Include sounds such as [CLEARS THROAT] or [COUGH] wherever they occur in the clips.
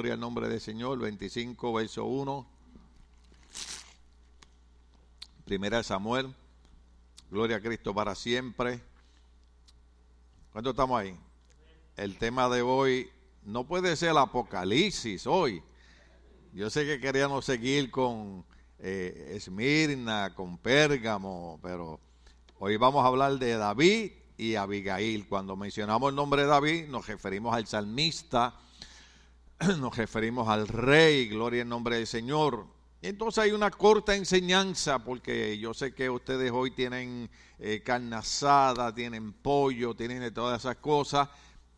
gloria al nombre del Señor, 25, verso 1. Primera de Samuel, gloria a Cristo para siempre. ¿Cuánto estamos ahí? El tema de hoy no puede ser el Apocalipsis hoy. Yo sé que queríamos seguir con eh, Esmirna, con Pérgamo, pero hoy vamos a hablar de David y Abigail. Cuando mencionamos el nombre de David, nos referimos al salmista, [CLEARS THROAT] nos referimos al rey, gloria en nombre del Señor. entonces hay una corta enseñanza, porque yo sé que ustedes hoy tienen eh, carne asada, tienen pollo, tienen todas esas cosas.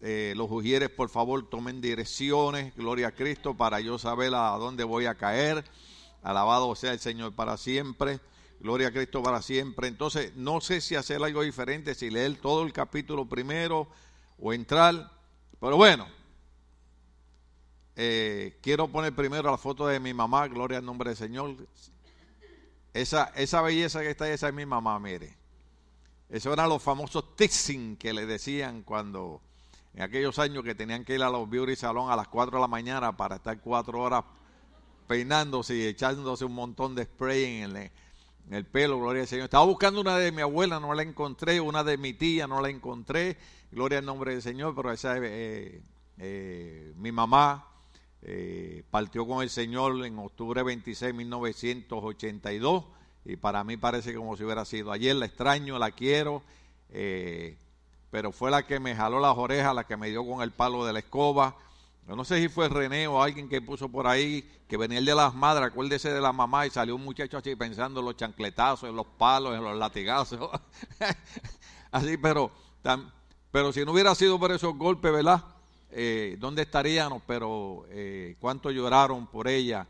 Eh, los ujieres, por favor, tomen direcciones, gloria a Cristo, para yo saber a dónde voy a caer. Alabado sea el Señor para siempre. Gloria a Cristo para siempre. Entonces, no sé si hacer algo diferente, si leer todo el capítulo primero o entrar. Pero bueno, eh, quiero poner primero la foto de mi mamá, gloria al nombre del Señor. Esa, esa belleza que está ahí, esa es mi mamá, mire. Esos eran los famosos tixing que le decían cuando, en aquellos años que tenían que ir a los beauty salón a las 4 de la mañana para estar cuatro horas peinándose y echándose un montón de spray en el, el pelo, gloria al Señor. Estaba buscando una de mi abuela, no la encontré, una de mi tía, no la encontré, gloria al nombre del Señor, pero esa es eh, eh, mi mamá. Eh, partió con el Señor en octubre 26, 1982, y para mí parece como si hubiera sido ayer. La extraño, la quiero, pero fue la que me jaló las orejas, la que me dio con el palo de la escoba yo no sé si fue René o alguien que puso por ahí que venía el de las madres, acuérdese de la mamá y salió un muchacho así pensando en los chancletazos, en los palos, en los latigazos. [LAUGHS] así, pero, pero si no hubiera sido por esos golpes, ¿verdad? Eh, ¿Dónde estaríamos? Pero eh, cuánto lloraron por ella.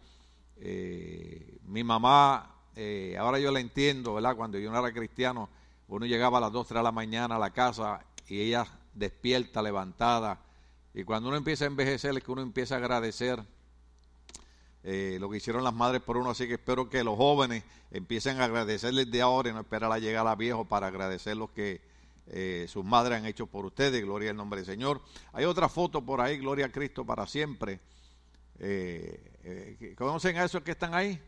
Eh, mi mamá, eh, ahora yo la entiendo, ¿verdad? Cuando yo no era cristiano, uno llegaba a las 2, 3 de la mañana a la casa y ella despierta, levantada y cuando uno empieza a envejecer es que uno empieza a agradecer eh, lo que hicieron las madres por uno. Así que espero que los jóvenes empiecen a agradecerles de ahora y no esperar a llegar a viejo para agradecer lo que eh, sus madres han hecho por ustedes. Gloria al nombre del Señor. Hay otra foto por ahí, Gloria a Cristo para siempre. Eh, ¿Conocen a esos que están ahí?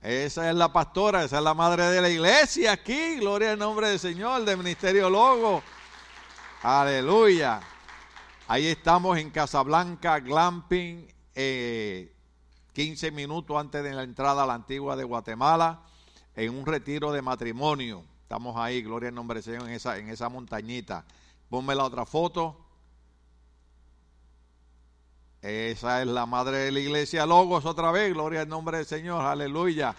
Esa es la pastora, esa es la madre de la iglesia aquí. Gloria al nombre del Señor, del Ministerio Logo. Aleluya. Ahí estamos en Casablanca, Glamping, 15 eh, minutos antes de la entrada a la antigua de Guatemala, en un retiro de matrimonio. Estamos ahí, gloria al nombre del Señor, en esa, en esa montañita. Ponme la otra foto. Esa es la madre de la iglesia Logos otra vez, gloria al nombre del Señor, aleluya.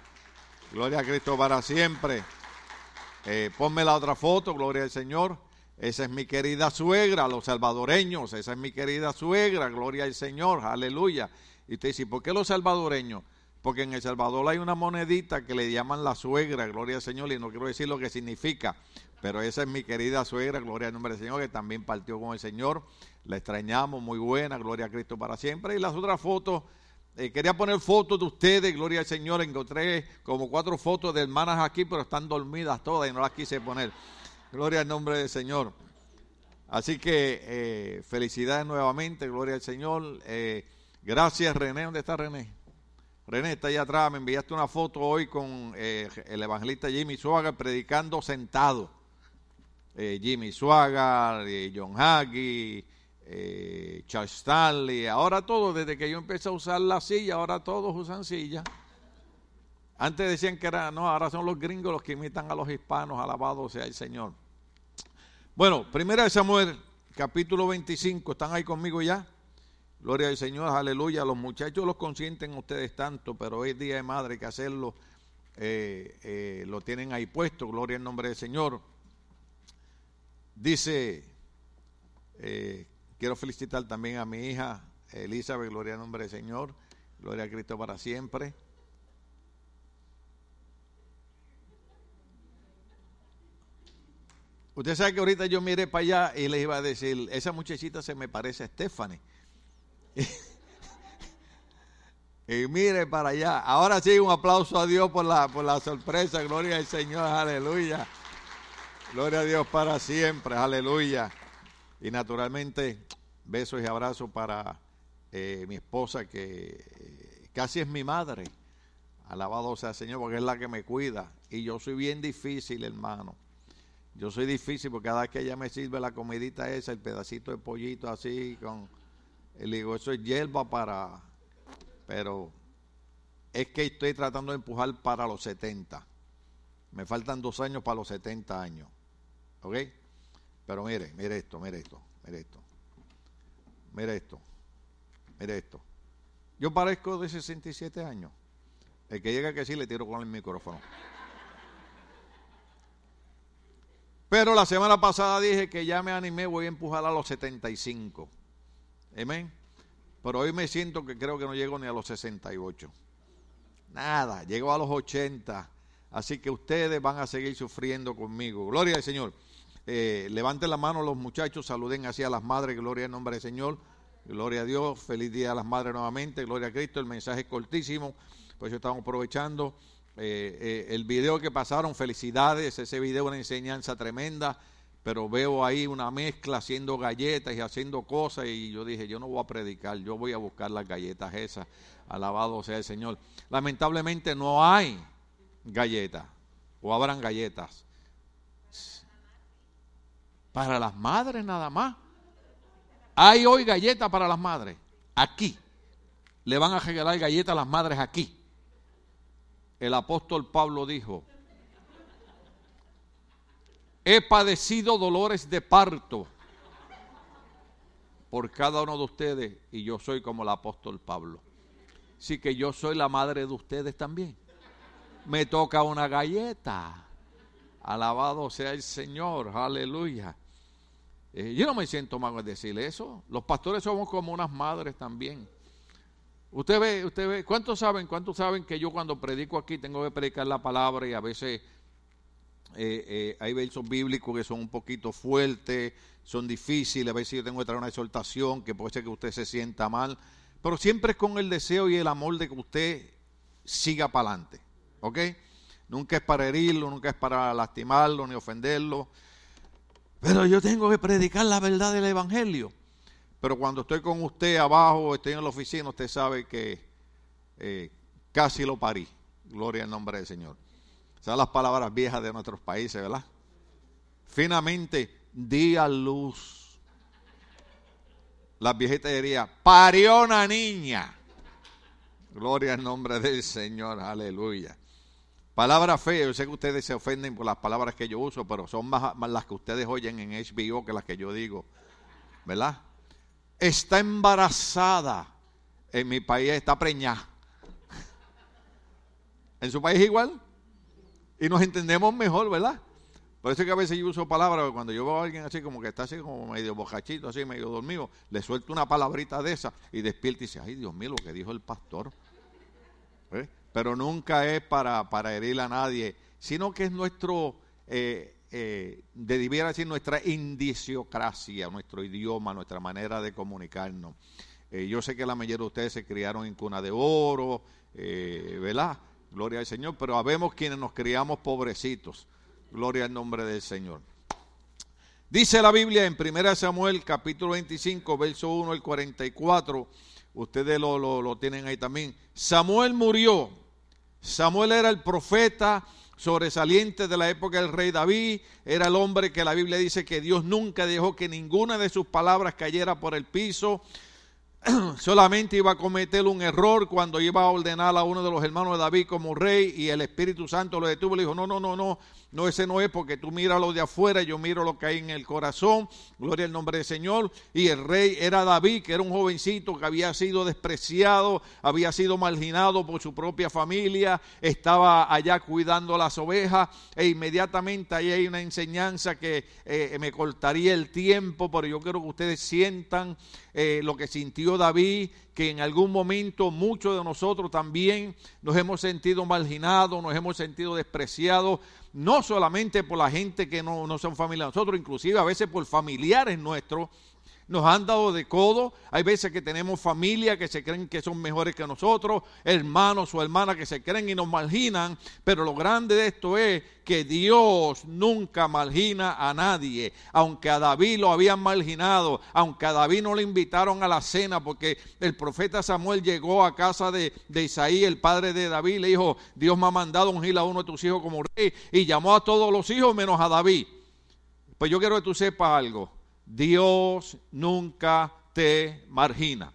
Gloria a Cristo para siempre. Eh, ponme la otra foto, gloria al Señor. Esa es mi querida suegra, los salvadoreños, esa es mi querida suegra, gloria al Señor, aleluya. Y usted dice, ¿por qué los salvadoreños? Porque en El Salvador hay una monedita que le llaman la suegra, gloria al Señor, y no quiero decir lo que significa, pero esa es mi querida suegra, gloria al nombre del Señor, que también partió con el Señor. La extrañamos, muy buena, gloria a Cristo para siempre. Y las otras fotos, eh, quería poner fotos de ustedes, gloria al Señor. Encontré como cuatro fotos de hermanas aquí, pero están dormidas todas y no las quise poner. Gloria al nombre del Señor. Así que eh, felicidades nuevamente, gloria al Señor. Eh, gracias René, ¿dónde está René? René está allá atrás, me enviaste una foto hoy con eh, el evangelista Jimmy Suaga predicando sentado. Jimmy Suaga, John Hagee, Charles Stanley, ahora todos, desde que yo empecé a usar la silla, ahora todos usan silla. Antes decían que era, no, ahora son los gringos los que imitan a los hispanos, alabado sea el Señor. Bueno, primera de Samuel, capítulo 25, ¿están ahí conmigo ya? Gloria al Señor, aleluya. Los muchachos los consienten ustedes tanto, pero hoy día de madre que hacerlo, eh, eh, lo tienen ahí puesto, gloria al nombre del Señor. Dice, eh, quiero felicitar también a mi hija Elizabeth, gloria al nombre del Señor, gloria a Cristo para siempre. Usted sabe que ahorita yo miré para allá y les iba a decir, esa muchachita se me parece a Stephanie. [LAUGHS] y mire para allá. Ahora sí, un aplauso a Dios por la, por la sorpresa. Gloria al Señor, aleluya. Gloria a Dios para siempre, aleluya. Y naturalmente, besos y abrazos para eh, mi esposa que casi es mi madre. Alabado sea el Señor, porque es la que me cuida. Y yo soy bien difícil, hermano. Yo soy difícil porque cada vez que ella me sirve la comidita esa, el pedacito de pollito así, con. Le digo, eso es hierba para. Pero es que estoy tratando de empujar para los 70. Me faltan dos años para los 70 años. ¿Ok? Pero mire, mire esto, mire esto, mire esto. Mire esto, mire esto. Yo parezco de 67 años. El que llega que sí le tiro con el micrófono. Pero la semana pasada dije que ya me animé, voy a empujar a los 75. Amén. Pero hoy me siento que creo que no llego ni a los 68. Nada, llego a los 80. Así que ustedes van a seguir sufriendo conmigo. Gloria al Señor. Eh, levanten la mano los muchachos, saluden así a las madres, gloria al nombre del Señor. Gloria a Dios, feliz día a las madres nuevamente, gloria a Cristo. El mensaje es cortísimo, pues estamos aprovechando. Eh, eh, el video que pasaron, felicidades, ese video una enseñanza tremenda, pero veo ahí una mezcla haciendo galletas y haciendo cosas y yo dije, yo no voy a predicar, yo voy a buscar las galletas esas, alabado sea el Señor. Lamentablemente no hay galletas, o habrán galletas. Para las madres nada más. Hay hoy galletas para las madres, aquí. Le van a regalar galletas a las madres aquí el apóstol Pablo dijo, he padecido dolores de parto por cada uno de ustedes y yo soy como el apóstol Pablo. Sí que yo soy la madre de ustedes también. Me toca una galleta. Alabado sea el Señor, aleluya. Eh, yo no me siento mal en decirle eso. Los pastores somos como unas madres también. Usted ve, usted ve, ¿cuántos saben, cuántos saben que yo cuando predico aquí tengo que predicar la palabra y a veces eh, eh, hay versos bíblicos que son un poquito fuertes, son difíciles, a veces yo tengo que traer una exhortación que puede ser que usted se sienta mal, pero siempre es con el deseo y el amor de que usted siga para adelante, ¿ok? Nunca es para herirlo, nunca es para lastimarlo ni ofenderlo, pero yo tengo que predicar la verdad del Evangelio. Pero cuando estoy con usted abajo, estoy en la oficina, usted sabe que eh, casi lo parí. Gloria al nombre del Señor. Son las palabras viejas de nuestros países, ¿verdad? Finalmente, di a luz. Las viejitas dirían, parió una niña. Gloria al nombre del Señor, aleluya. Palabras feas, yo sé que ustedes se ofenden por las palabras que yo uso, pero son más, más las que ustedes oyen en HBO que las que yo digo, ¿verdad? está embarazada. En mi país está preñada. En su país igual. Y nos entendemos mejor, ¿verdad? Por eso es que a veces yo uso palabras, cuando yo veo a alguien así como que está así como medio bocachito, así medio dormido, le suelto una palabrita de esa y despierta y dice, ay Dios mío, lo que dijo el pastor. ¿Eh? Pero nunca es para, para herir a nadie, sino que es nuestro, eh, eh, de debiera decir nuestra indiciocracia, nuestro idioma, nuestra manera de comunicarnos. Eh, yo sé que la mayoría de ustedes se criaron en cuna de oro, eh, ¿verdad? Gloria al Señor, pero habemos quienes nos criamos pobrecitos. Gloria al nombre del Señor. Dice la Biblia en 1 Samuel capítulo 25, verso 1 al 44, ustedes lo, lo, lo tienen ahí también. Samuel murió. Samuel era el profeta sobresaliente de la época del rey David, era el hombre que la Biblia dice que Dios nunca dejó que ninguna de sus palabras cayera por el piso, [CLEARS THROAT] solamente iba a cometer un error cuando iba a ordenar a uno de los hermanos de David como rey y el Espíritu Santo lo detuvo y le dijo, no, no, no, no, no, ese no es porque tú miras lo de afuera, yo miro lo que hay en el corazón. Gloria al nombre del Señor. Y el rey era David, que era un jovencito que había sido despreciado, había sido marginado por su propia familia, estaba allá cuidando las ovejas. E inmediatamente ahí hay una enseñanza que eh, me cortaría el tiempo, pero yo quiero que ustedes sientan eh, lo que sintió David, que en algún momento muchos de nosotros también nos hemos sentido marginados, nos hemos sentido despreciados, no solamente por la gente que no, no son familia de nosotros, inclusive a veces por familiares nuestros nos han dado de codo. Hay veces que tenemos familia que se creen que son mejores que nosotros, hermanos o hermanas que se creen y nos marginan. Pero lo grande de esto es que Dios nunca margina a nadie. Aunque a David lo habían marginado, aunque a David no le invitaron a la cena, porque el profeta Samuel llegó a casa de, de Isaí, el padre de David, le dijo, Dios me ha mandado ungir a uno de tus hijos como rey, y llamó a todos los hijos menos a David. Pues yo quiero que tú sepas algo. Dios nunca te margina.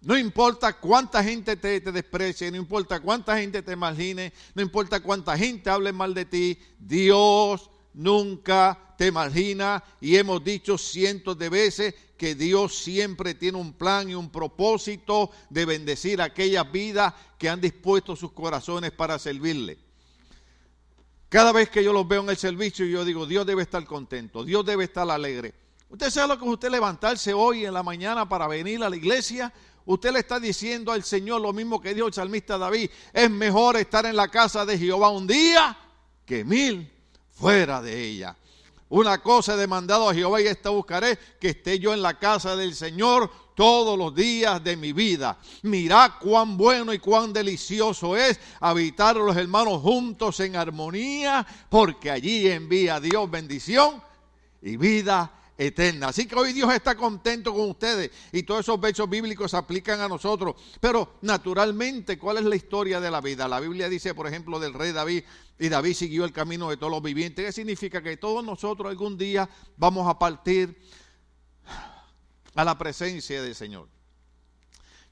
No importa cuánta gente te, desprecie, no importa cuánta gente te margine, no importa cuánta gente hable mal de ti, Dios nunca te margina y hemos dicho cientos de veces que Dios siempre tiene un plan y un propósito de bendecir aquellas vidas que han dispuesto sus corazones para servirle. Cada vez que yo los veo en el servicio, yo digo, Dios debe estar contento, Dios debe estar alegre. Usted sabe lo que usted levantarse hoy en la mañana para venir a la iglesia. Usted le está diciendo al Señor lo mismo que dijo el salmista David. Es mejor estar en la casa de Jehová un día que mil fuera de ella. Una cosa he demandado a Jehová y esta buscaré, que esté yo en la casa del Señor todos los días de mi vida. Mirad cuán bueno y cuán delicioso es habitar los hermanos juntos en armonía, porque allí envía Dios bendición y vida eterna. Así que hoy Dios está contento con ustedes y todos esos versos bíblicos se aplican a nosotros. Pero naturalmente, ¿cuál es la historia de la vida? La Biblia dice, por ejemplo, del rey David, y David siguió el camino de todos los vivientes. ¿Qué significa? Que todos nosotros algún día vamos a partir a la presencia del Señor.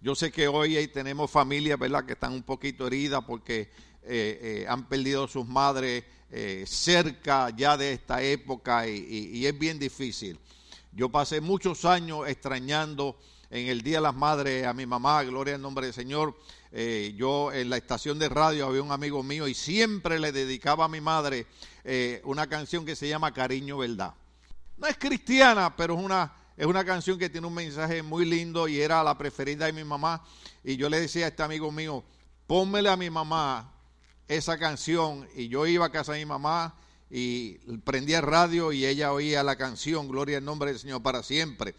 Yo sé que hoy tenemos familias, ¿verdad?, que están un poquito heridas porque eh, eh, han perdido sus madres eh, cerca ya de esta época y, es bien difícil. Yo pasé muchos años extrañando en el Día de las Madres a mi mamá, gloria al nombre del Señor. yo en la estación de radio había un amigo mío y siempre le dedicaba a mi madre una canción que se llama Cariño Verdad. No es cristiana, pero es una es una canción que tiene un mensaje muy lindo y era la preferida de mi mamá. Y yo le decía a este amigo mío, pónmele a mi mamá esa canción. Y yo iba a casa de mi mamá y prendía radio y ella oía la canción, Gloria al nombre del Señor para siempre.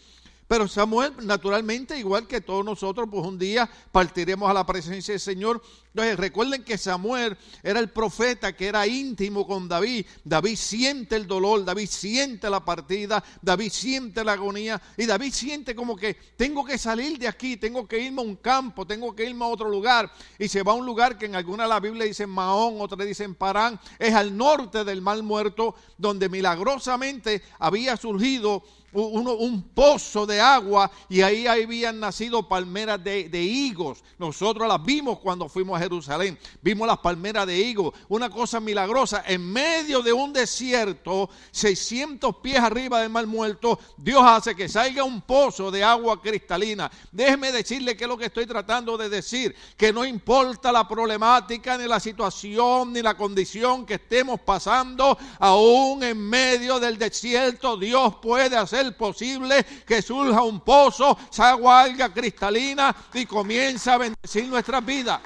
Pero Samuel, naturalmente, igual que todos nosotros, pues un día partiremos a la presencia del Señor. Entonces, recuerden que Samuel era el profeta que era íntimo con David. David siente el dolor, David siente la partida, David siente la agonía y David siente como que tengo que salir de aquí, tengo que irme a un campo, tengo que irme a otro lugar. Y se va a un lugar que en alguna la Biblia dicen Mahón, otra dicen Parán, es al norte del Mar Muerto, donde milagrosamente había surgido un pozo de agua y ahí habían nacido palmeras de, de, higos. Nosotros las vimos cuando fuimos a Jerusalén. Vimos las palmeras de higos. Una cosa milagrosa. En medio de un desierto, 600 pies arriba del mar muerto, Dios hace que salga un pozo de agua cristalina. Déjeme decirle que es lo que estoy tratando de decir. Que no importa la problemática, ni la situación, ni la condición que estemos pasando, aún en medio del desierto, Dios puede hacer posible que surja un pozo, agua alga cristalina y comienza a bendecir nuestras vidas.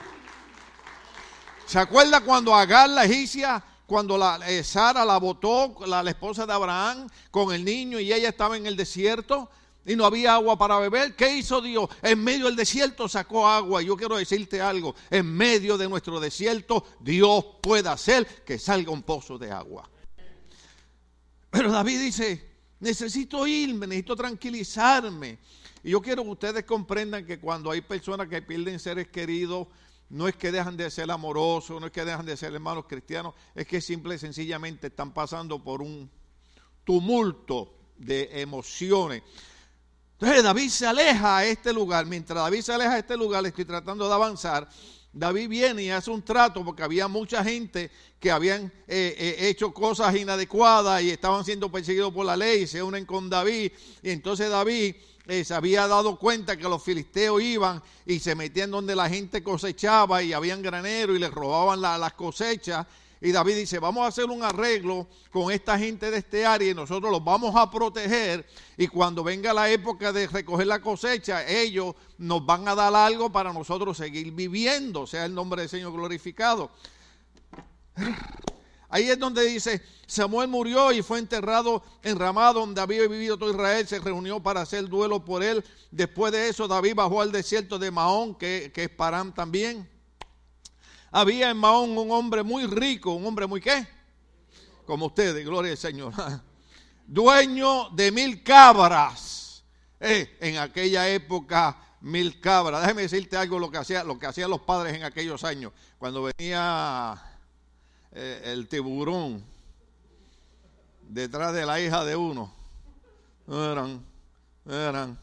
¿Se acuerda cuando Agar la egipcia, cuando la, eh, Sara la botó, la, esposa de Abraham, con el niño y ella estaba en el desierto? y no había agua para beber. ¿Qué hizo Dios? En medio del desierto sacó agua. Yo quiero decirte algo. En medio de nuestro desierto, Dios puede hacer que salga un pozo de agua. Pero David dice, necesito irme, necesito tranquilizarme. Y yo quiero que ustedes comprendan que cuando hay personas que pierden seres queridos, no es que dejan de ser amorosos, no es que dejan de ser hermanos cristianos, es que simple y sencillamente están pasando por un tumulto de emociones. Entonces David se aleja a este lugar. Mientras David se aleja a este lugar, estoy tratando de avanzar. David viene y hace un trato porque había mucha gente que habían eh, eh, hecho cosas inadecuadas y estaban siendo perseguidos por la ley, se unen con David. Y entonces David eh, se había dado cuenta que los filisteos iban y se metían donde la gente cosechaba y habían granero y les robaban las cosechas y David dice, vamos a hacer un arreglo con esta gente de este área y nosotros los vamos a proteger. Y cuando venga la época de recoger la cosecha, ellos nos van a dar algo para nosotros seguir viviendo, sea el nombre del Señor glorificado. Ahí es donde dice, Samuel murió y fue enterrado en Ramá, donde había vivido todo Israel, se reunió para hacer duelo por él. Después de eso, David bajó al desierto de Mahón, que, que es Parán también. Había en Mahón un hombre muy rico, un hombre muy qué? Como ustedes, gloria al Señor. [LAUGHS] Dueño de mil cabras. Eh, en aquella época mil cabras. Déjeme decirte algo lo que hacía, lo que hacían los padres en aquellos años. Cuando venía eh, el tiburón detrás de la hija de uno. Eran, eran.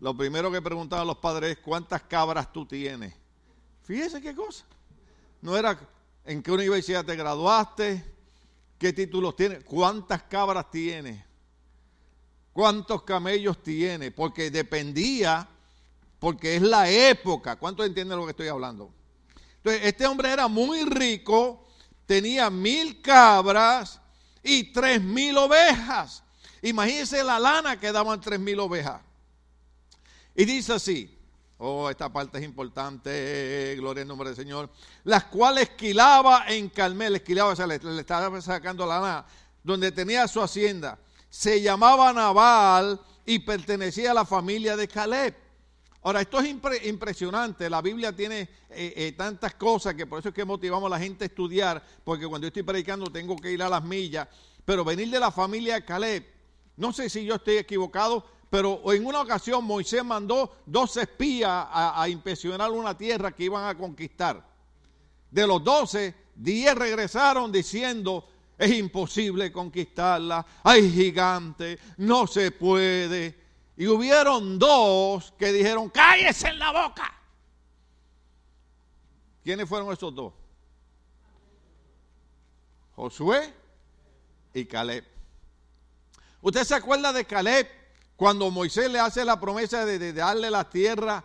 Lo primero que preguntaban los padres es cuántas cabras tú tienes. Fíjese qué cosa. No era en qué universidad te graduaste, qué títulos tienes, cuántas cabras tienes, cuántos camellos tienes, porque dependía, porque es la época. ¿Cuántos entienden lo que estoy hablando? Entonces, este hombre era muy rico, tenía mil cabras y tres mil ovejas. Imagínense la lana que daban tres mil ovejas. Y dice así, oh, esta parte es importante, gloria al nombre del Señor, las cuales esquilaba en Carmel, esquilaba, le, estaba sacando la lana, donde tenía su hacienda. Se llamaba Nabal y pertenecía a la familia de Caleb. Ahora, esto es impresionante. La Biblia tiene eh, eh, tantas cosas que por eso es que motivamos a la gente a estudiar, porque cuando yo estoy predicando tengo que ir a las millas. Pero venir de la familia de Caleb, no sé si yo estoy equivocado, pero en una ocasión Moisés mandó dos espías a, a una tierra que iban a conquistar. De los doce, diez regresaron diciendo, es imposible conquistarla, hay gigantes, no se puede. Y hubieron dos que dijeron, cállese en la boca. ¿Quiénes fueron esos dos? Josué y Caleb. ¿Usted se acuerda de Caleb cuando Moisés le hace la promesa de, darle la tierra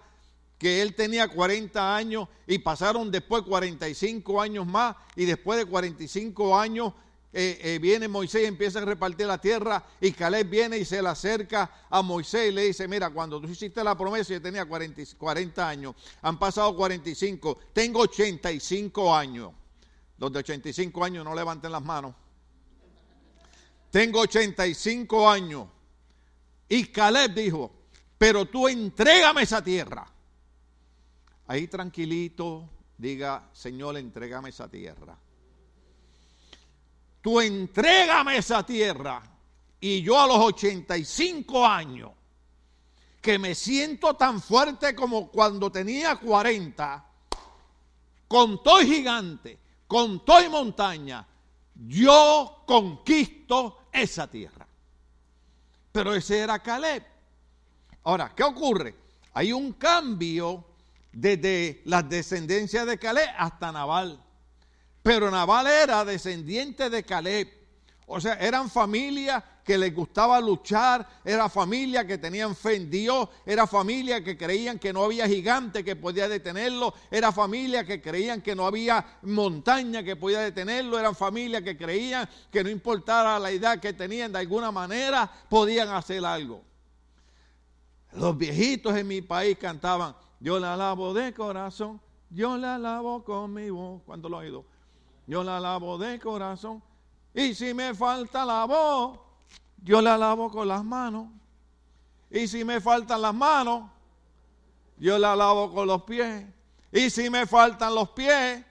que él tenía 40 años y pasaron después 45 años más y después de 45 años eh, eh, viene Moisés y empieza a repartir la tierra y Caleb viene y se le acerca a Moisés y le dice, mira, cuando tú hiciste la promesa yo tenía 40, 40 años, han pasado 45, tengo 85 años. Los de 85 años no levanten las manos. Tengo 85 años. Y Caleb dijo, pero tú entrégame esa tierra. Ahí tranquilito, diga, Señor, entrégame esa tierra tú entrégame esa tierra. Y yo a los 85 años, que me siento tan fuerte como cuando tenía 40, con todo gigante, con todo montaña, yo conquisto esa tierra. Pero ese era Caleb. Ahora, ¿qué ocurre? Hay un cambio desde las descendencias de Caleb hasta Naval. Pero Nabal era descendiente de Caleb. O sea, eran familias que les gustaba luchar, era familia que tenían fe en Dios, era familia que creían que no había gigante que podía detenerlo, era familia que creían que no había montaña que podía detenerlo, eran familia que creían que no importara la edad que tenían, de alguna manera podían hacer algo. Los viejitos en mi país cantaban, yo la alabo de corazón, yo la alabo con mi voz. ¿Cuánto lo he oído? yo la lavo de corazón. Y si me falta la voz, yo la lavo con las manos. Y si me faltan las manos, yo la lavo con los pies. Y si me faltan los pies,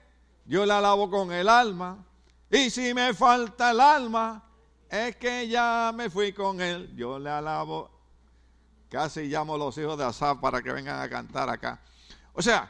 yo la lavo con el alma. Y si me falta el alma, es que ya me fui con él. Yo la lavo. Casi llamo a los hijos de Asaf para que vengan a cantar acá. O sea,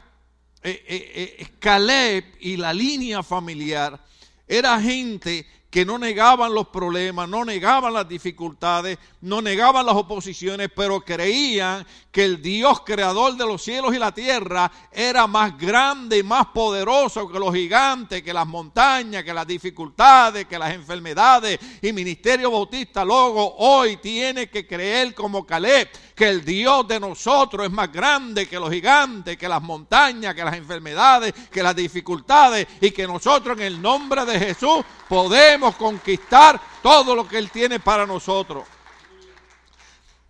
eh, eh, eh, Caleb y la línea familiar era gente que no negaban los problemas, no negaban las dificultades, no negaban las oposiciones, pero creían que el Dios creador de los cielos y la tierra era más grande y más poderoso que los gigantes, que las montañas, que las dificultades, que las enfermedades. Y Ministerio Bautista luego hoy tiene que creer como Caleb que el Dios de nosotros es más grande que los gigantes, que las montañas, que las enfermedades, que las dificultades y que nosotros en el nombre de Jesús podemos conquistar todo lo que Él tiene para nosotros.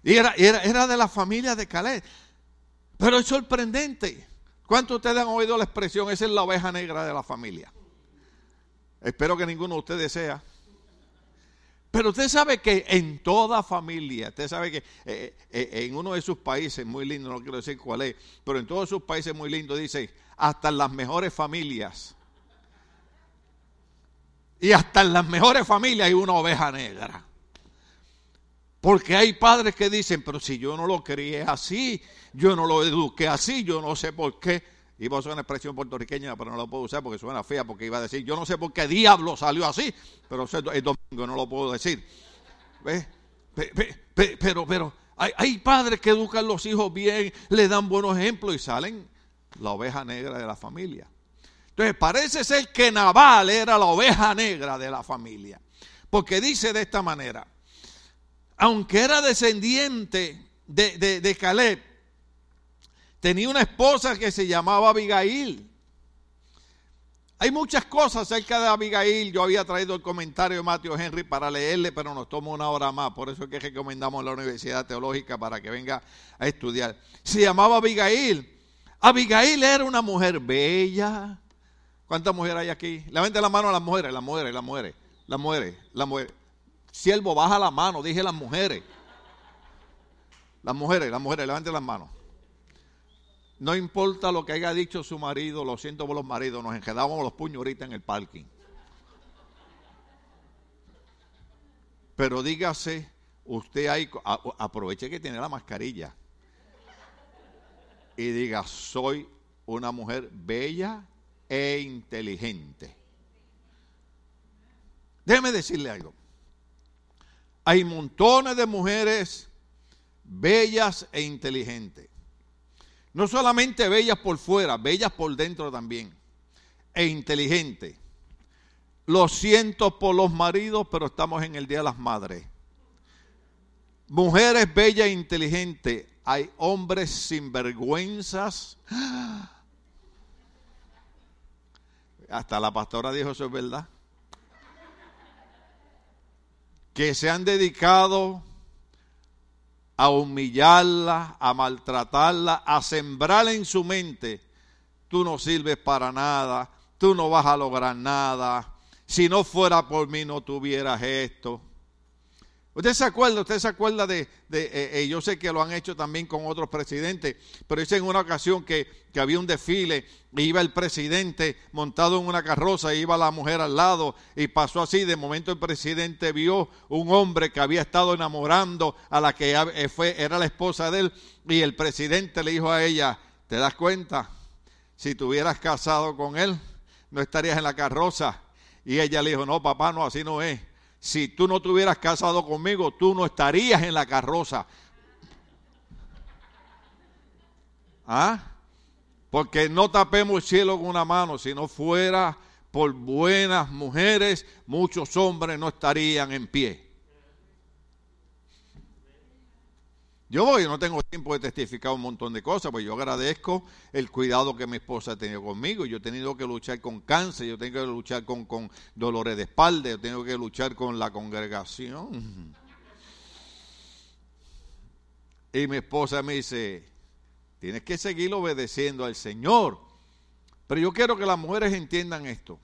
Y era, era, de la familia de Caleb. Pero es sorprendente. ¿Cuántos de ustedes han oído la expresión? Esa es la oveja negra de la familia. Espero que ninguno de ustedes sea. Pero usted sabe que en toda familia, usted sabe que eh, eh, en uno de sus países, muy lindo, no quiero decir cuál es, pero en todos sus países muy lindo, dice, hasta en las mejores familias. Y hasta en las mejores familias hay una oveja negra. Porque hay padres que dicen, pero si yo no lo crié así, yo no lo eduqué así, yo no sé por qué. Iba a usar una expresión puertorriqueña, pero no la puedo usar porque suena fea, porque iba a decir, yo no sé por qué diablo salió así, pero es domingo, no lo puedo decir. Pero, pero, hay, hay, padres que educan a los hijos bien, le dan buenos ejemplos y salen la oveja negra de la familia. Entonces parece ser que Naval era la oveja negra de la familia, porque dice de esta manera, aunque era descendiente de, de, de Caleb, tenía una esposa que se llamaba Abigail. Hay muchas cosas acerca de Abigail. Yo había traído el comentario de Matthew Henry para leerle, pero nos toma una hora más. Por eso es que recomendamos la Universidad Teológica para que venga a estudiar. Se llamaba Abigail. Abigail era una mujer bella. ¿Cuántas mujeres hay aquí? Levante la mano a las mujeres, las mujeres, las mujeres, las mujeres, las mujeres. Siervo, baja la mano, dije las mujeres. Las mujeres, las mujeres, levante las manos. No importa lo que haya dicho su marido, lo siento por los maridos, nos enredamos los puños ahorita en el parking. Pero dígase, usted ahí, aproveche que tiene la mascarilla y diga, soy una mujer bella e inteligente. Déjeme decirle algo. Hay montones de mujeres bellas e inteligentes. No solamente bellas por fuera, bellas por dentro también. E inteligente. Lo siento por los maridos, pero estamos en el Día de las Madres. Mujeres bellas e inteligentes. Hay hombres sinvergüenzas. Hasta la pastora dijo eso es verdad. Que se han dedicado a humillarla, a maltratarla, a sembrar en su mente, tú no sirves para nada, tú no vas a lograr nada, si no fuera por mí no tuvieras esto. Usted se acuerda, usted se acuerda de, eh, eh, yo sé que lo han hecho también con otros presidentes, pero hice en una ocasión que, que había un desfile y iba el presidente montado en una carroza y iba la mujer al lado y pasó así, de momento el presidente vio un hombre que había estado enamorando a la que eh, fue, era la esposa de él y el presidente le dijo a ella, ¿te das cuenta? Si te hubieras casado con él, no estarías en la carroza. Y ella le dijo, no, papá, no, así no es si tú no te hubieras casado conmigo, tú no estarías en la carroza. ¿Ah? Porque no tapemos el cielo con una mano, si no fuera por buenas mujeres, muchos hombres no estarían en pie. Yo voy, no tengo tiempo de testificar un montón de cosas, pues yo agradezco el cuidado que mi esposa ha tenido conmigo. Yo he tenido que luchar con cáncer, yo tengo que luchar con, con dolores de espalda, yo tengo que luchar con la congregación. Y mi esposa me dice, tienes que seguir obedeciendo al Señor. Pero yo quiero que las mujeres entiendan esto.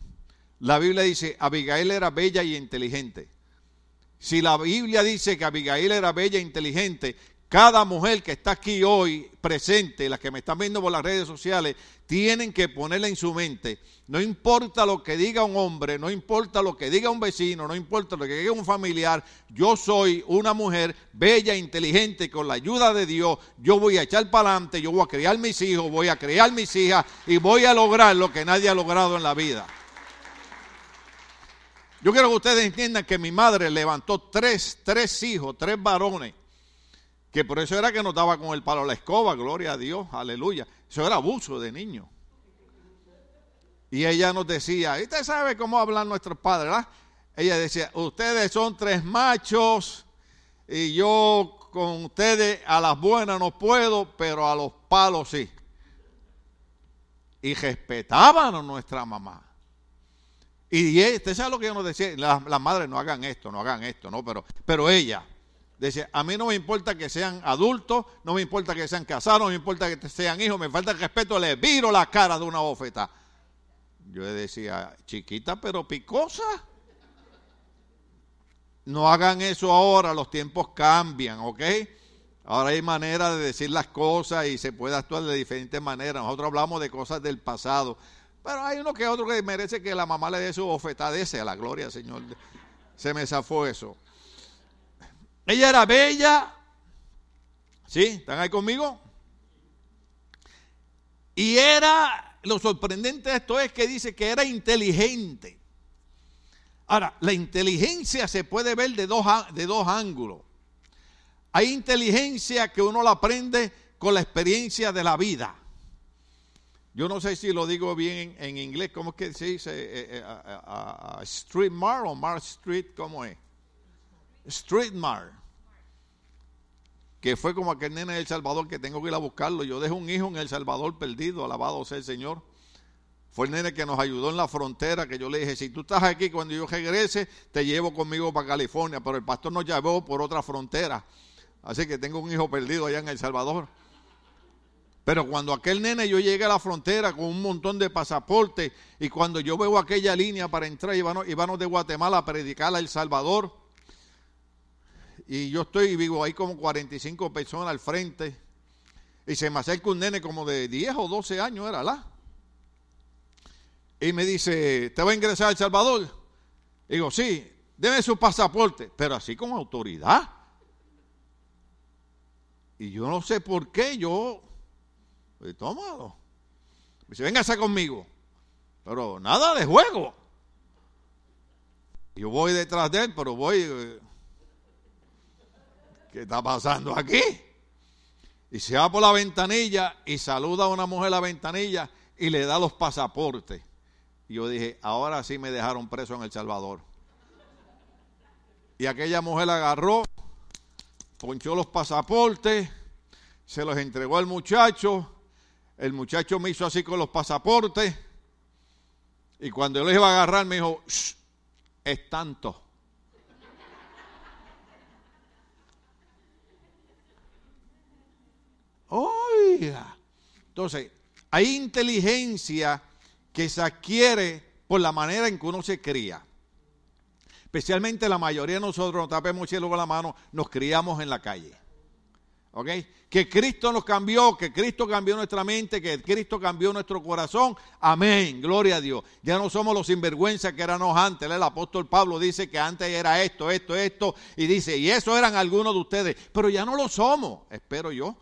La Biblia dice, Abigail era bella y inteligente. Si la Biblia dice que Abigail era bella e inteligente, cada mujer que está aquí hoy presente, las que me están viendo por las redes sociales, tienen que ponerla en su mente. No importa lo que diga un hombre, no importa lo que diga un vecino, no importa lo que diga un familiar, yo soy una mujer bella, inteligente, con la ayuda de Dios, yo voy a echar para adelante, yo voy a criar mis hijos, voy a criar mis hijas y voy a lograr lo que nadie ha logrado en la vida. Yo quiero que ustedes entiendan que mi madre levantó tres, tres hijos, tres varones que por eso era que nos daba con el palo la escoba, gloria a Dios, aleluya. Eso era abuso de niño. Y ella nos decía, ¿y usted sabe cómo hablan nuestros padres? ¿verdad? Ella decía, ustedes son tres machos y yo con ustedes a las buenas no puedo, pero a los palos sí. Y respetaban a nuestra mamá. Y usted sabe lo que yo nos decía, las, las madres no hagan esto, no hagan esto, no, pero, pero ella, Dice, a mí no me importa que sean adultos, no me importa que sean casados, no me importa que sean hijos, me falta el respeto, le viro la cara de una bofeta. Yo decía, chiquita pero picosa. No hagan eso ahora, los tiempos cambian, ¿ok? Ahora hay manera de decir las cosas y se puede actuar de diferentes maneras. Nosotros hablamos de cosas del pasado, pero hay uno que otro que merece que la mamá le dé su bofetada ese a la gloria, Señor. Se me zafó eso. Ella era bella. ¿Sí? ¿Están ahí conmigo? Y era, lo sorprendente de esto es que dice que era inteligente. Ahora, la inteligencia se puede ver de dos, de dos ángulos. Hay inteligencia que uno la aprende con la experiencia de la vida. Yo no sé si lo digo bien en, inglés, ¿cómo es que se dice? Eh, eh, eh, street Mar o Mar Street, ¿cómo es? Street Mar. Que fue como aquel nene de El Salvador que tengo que ir a buscarlo. Yo dejo un hijo en El Salvador perdido, alabado sea el Señor. Fue el nene que nos ayudó en la frontera, que yo le dije, si tú estás aquí, cuando yo regrese, te llevo conmigo para California. Pero el pastor nos llevó por otra frontera. Así que tengo un hijo perdido allá en El Salvador. Pero cuando aquel nene yo llegué a la frontera con un montón de pasaportes y cuando yo veo aquella línea para entrar y vamos de Guatemala a predicar a El Salvador y yo estoy vivo ahí como 45 personas al frente y se me acerca un nene como de 10 o 12 años era la y me dice, ¿te va a ingresar a El Salvador? digo, sí, deme su pasaporte, pero así con autoridad. Y yo no sé por qué, yo estoy tomado. Me dice, véngase conmigo. Pero nada de juego. Yo voy detrás de él, pero voy... ¿Qué está pasando aquí? Y se va por la ventanilla y saluda a una mujer a la ventanilla y le da los pasaportes. Y yo dije, ahora sí me dejaron preso en El Salvador. Y aquella mujer agarró ponchó los pasaportes, se los entregó al muchacho, el muchacho me hizo así con los pasaportes, y cuando yo les iba a agarrar me dijo, es tanto. Oiga, entonces, hay inteligencia que se adquiere por la manera en que uno se cría. Especialmente la mayoría de nosotros, no tapemos el cielo con la mano, nos criamos en la calle. ¿Ok? Que Cristo nos cambió, que Cristo cambió nuestra mente, que Cristo cambió nuestro corazón. Amén, gloria a Dios. Ya no somos los sinvergüenzas que éramos antes. El apóstol Pablo dice que antes era esto, esto, esto. Y dice, y eso eran algunos de ustedes. Pero ya no lo somos, espero yo.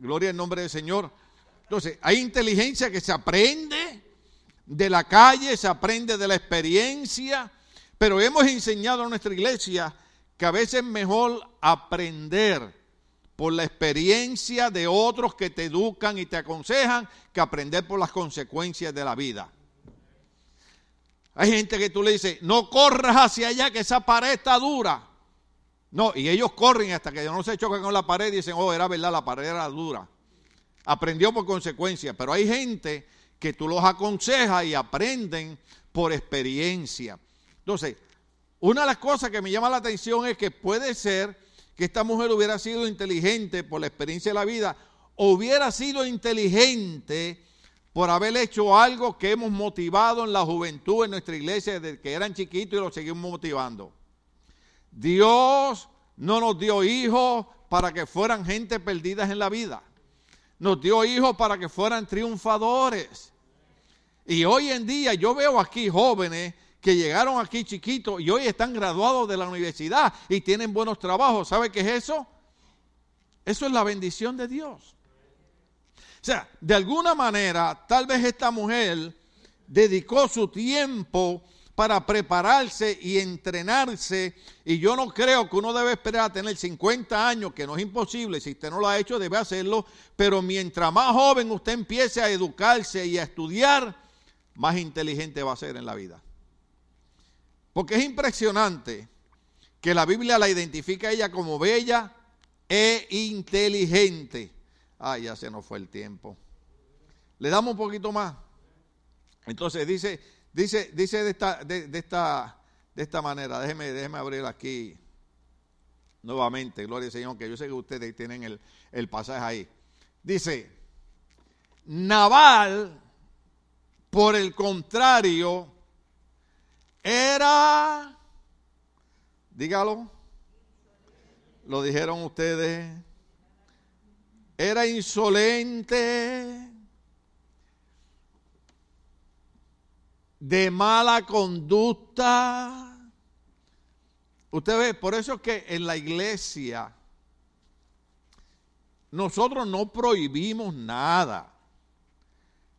Gloria al nombre del Señor. Entonces, hay inteligencia que se aprende de la calle, se aprende de la experiencia pero hemos enseñado a nuestra iglesia que a veces es mejor aprender por la experiencia de otros que te educan y te aconsejan que aprender por las consecuencias de la vida. Hay gente que tú le dices, no corras hacia allá que esa pared está dura. No, y ellos corren hasta que no se chocan con la pared y dicen, oh, era verdad, la pared era dura. Aprendió por consecuencia, pero hay gente que tú los aconsejas y aprenden por experiencia. Entonces, una de las cosas que me llama la atención es que puede ser que esta mujer hubiera sido inteligente por la experiencia de la vida, o hubiera sido inteligente por haber hecho algo que hemos motivado en la juventud en nuestra iglesia desde que eran chiquitos y lo seguimos motivando. Dios no nos dio hijos para que fueran gente perdidas en la vida. Nos dio hijos para que fueran triunfadores. Y hoy en día yo veo aquí jóvenes que llegaron aquí chiquitos y hoy están graduados de la universidad y tienen buenos trabajos. ¿Sabe qué es eso? Eso es la bendición de Dios. O sea, de alguna manera, tal vez esta mujer dedicó su tiempo para prepararse y entrenarse. Y yo no creo que uno debe esperar a tener 50 años, que no es imposible. Si usted no lo ha hecho, debe hacerlo. Pero mientras más joven usted empiece a educarse y a estudiar, más inteligente va a ser en la vida. Porque es impresionante que la Biblia la identifica a ella como bella e inteligente. Ay, ya se nos fue el tiempo. Le damos un poquito más. Entonces dice, dice, dice de esta, de, esta, de esta manera. Déjeme, déjeme abrir aquí nuevamente. Gloria al Señor, que yo sé que ustedes tienen el, el pasaje ahí. Dice, Naval Por el contrario, era, dígalo, lo dijeron ustedes, era insolente, de mala conducta. Usted ve, por eso es que en la iglesia nosotros no prohibimos nada.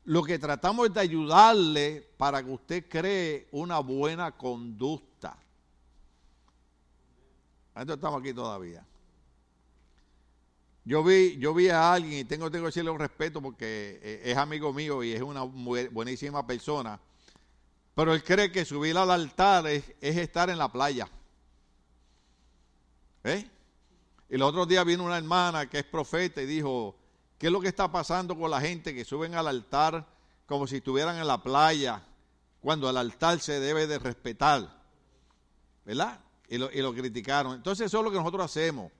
Lo que tratamos es de ayudarle para que usted cree una buena conducta. Entonces estamos aquí todavía. Yo vi, yo vi a alguien y tengo, tengo que decirle un respeto porque eh, es amigo mío y es una buenísima persona. Pero él cree que subir al altar es, estar en la playa. ¿Eh? Y el otro día vino una hermana que es profeta y dijo, ¿qué es lo que está pasando con la gente que suben al altar como si estuvieran en la playa, cuando el altar se debe de respetar? ¿Verdad? Y lo, y lo criticaron. Entonces eso es lo que nosotros hacemos.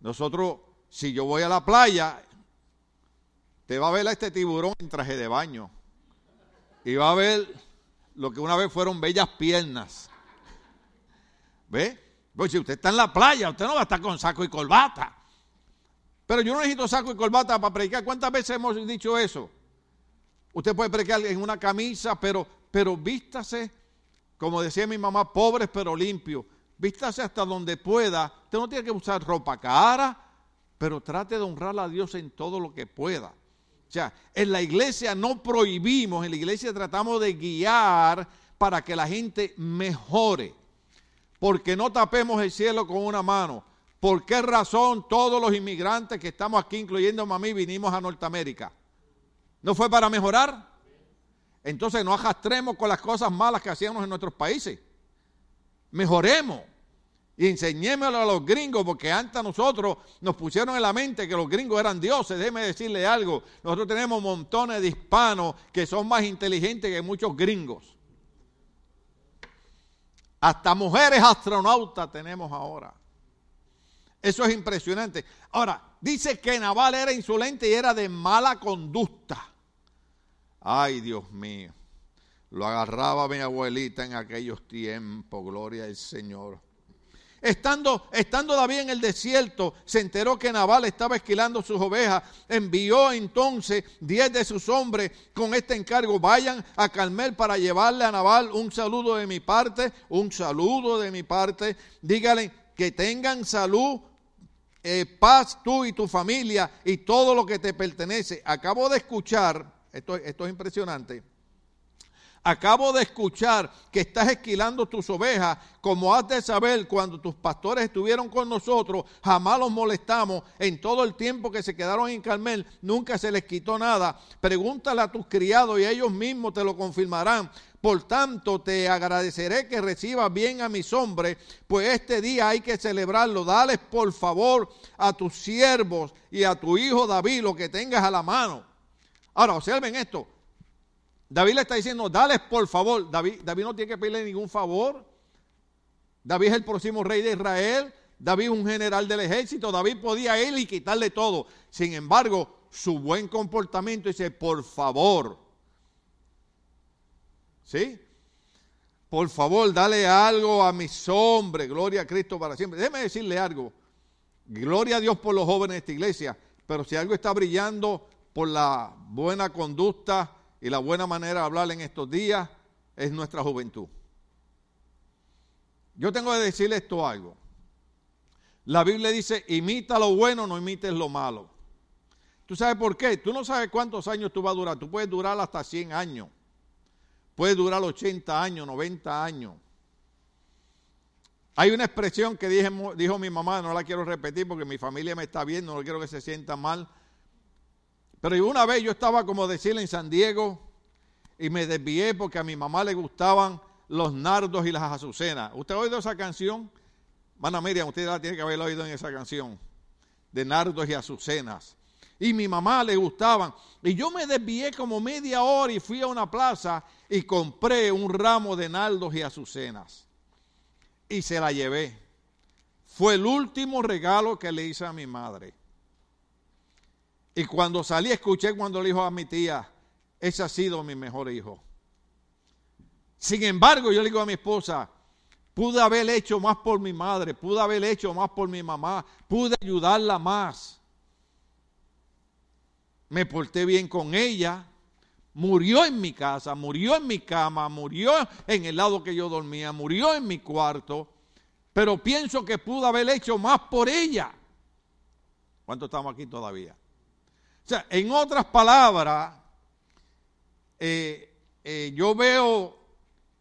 Nosotros, si yo voy a la playa, te va a ver a este tiburón en traje de baño. Y va a ver lo que una vez fueron bellas piernas. ¿Ve? Pues si usted está en la playa, usted no va a estar con saco y corbata. Pero yo no necesito saco y corbata para predicar. ¿Cuántas veces hemos dicho eso? Usted puede predicar en una camisa, pero, pero vístase, como decía mi mamá, pobres pero limpios. Vístase hasta donde pueda. Usted no tiene que usar ropa cara, pero trate de honrar a Dios en todo lo que pueda. O sea, en la iglesia no prohibimos, en la iglesia tratamos de guiar para que la gente mejore. Porque no tapemos el cielo con una mano. ¿Por qué razón todos los inmigrantes que estamos aquí, incluyendo a mí, vinimos a Norteamérica? ¿No fue para mejorar? Entonces no ajastremos con las cosas malas que hacíamos en nuestros países. Mejoremos. Y enseñémoslo a los gringos, porque antes nosotros nos pusieron en la mente que los gringos eran dioses. Déjeme decirle algo. Nosotros tenemos montones de hispanos que son más inteligentes que muchos gringos. Hasta mujeres astronautas tenemos ahora. Eso es impresionante. Ahora, dice que Naval era insolente y era de mala conducta. Ay, Dios mío. Lo agarraba mi abuelita en aquellos tiempos, gloria al Señor. Estando, estando David en el desierto, se enteró que Nabal estaba esquilando sus ovejas. Envió entonces diez de sus hombres con este encargo. Vayan a Carmel para llevarle a Nabal un saludo de mi parte, un saludo de mi parte. Dígale que tengan salud, eh, paz tú y tu familia y todo lo que te pertenece. Acabo de escuchar, esto, esto es impresionante Acabo de escuchar que estás esquilando tus ovejas, como has de saber, cuando tus pastores estuvieron con nosotros, jamás los molestamos. En todo el tiempo que se quedaron en Carmel, nunca se les quitó nada. Pregúntale a tus criados y ellos mismos te lo confirmarán. Por tanto, te agradeceré que recibas bien a mis hombres, pues este día hay que celebrarlo. Dales por favor a tus siervos y a tu hijo David lo que tengas a la mano. Ahora, observen esto. David le está diciendo, dale por favor. David, David no tiene que pedirle ningún favor. David es el próximo rey de Israel. David es un general del ejército. David podía ir y quitarle todo. Sin embargo, su buen comportamiento dice, por favor. ¿Sí? Por favor, dale algo a mis hombres. Gloria a Cristo para siempre. Déjeme decirle algo. Gloria a Dios por los jóvenes de esta iglesia. Pero si algo está brillando por la buena conducta, y la buena manera de hablar en estos días es nuestra juventud. Yo tengo que decirle esto algo. La Biblia dice, imita lo bueno, no imites lo malo. ¿Tú sabes por qué? Tú no sabes cuántos años tú vas a durar. Tú puedes durar hasta 100 años. Puedes durar 80 años, 90 años. Hay una expresión que dijo mi mamá, no la quiero repetir porque mi familia me está viendo, no quiero que se sienta mal. Pero una vez yo estaba, como decirle, en San Diego y me desvié porque a mi mamá le gustaban los nardos y las azucenas. ¿Usted ha oído esa canción? Mana Miriam, usted la tiene que haber oído en esa canción. De nardos y azucenas. Y mi mamá le gustaban. Y yo me desvié como media hora y fui a una plaza y compré un ramo de nardos y azucenas. Y se la llevé. Fue el último regalo que le hice a mi madre. Y cuando salí, escuché cuando le dijo a mi tía, ese ha sido mi mejor hijo. Sin embargo, yo le digo a mi esposa, pude haber hecho más por mi madre, pude haber hecho más por mi mamá, pude ayudarla más. Me porté bien con ella, murió en mi casa, murió en mi cama, murió en el lado que yo dormía, murió en mi cuarto, pero pienso que pude haber hecho más por ella. ¿Cuánto estamos aquí todavía? O sea, en otras palabras, eh, eh, yo veo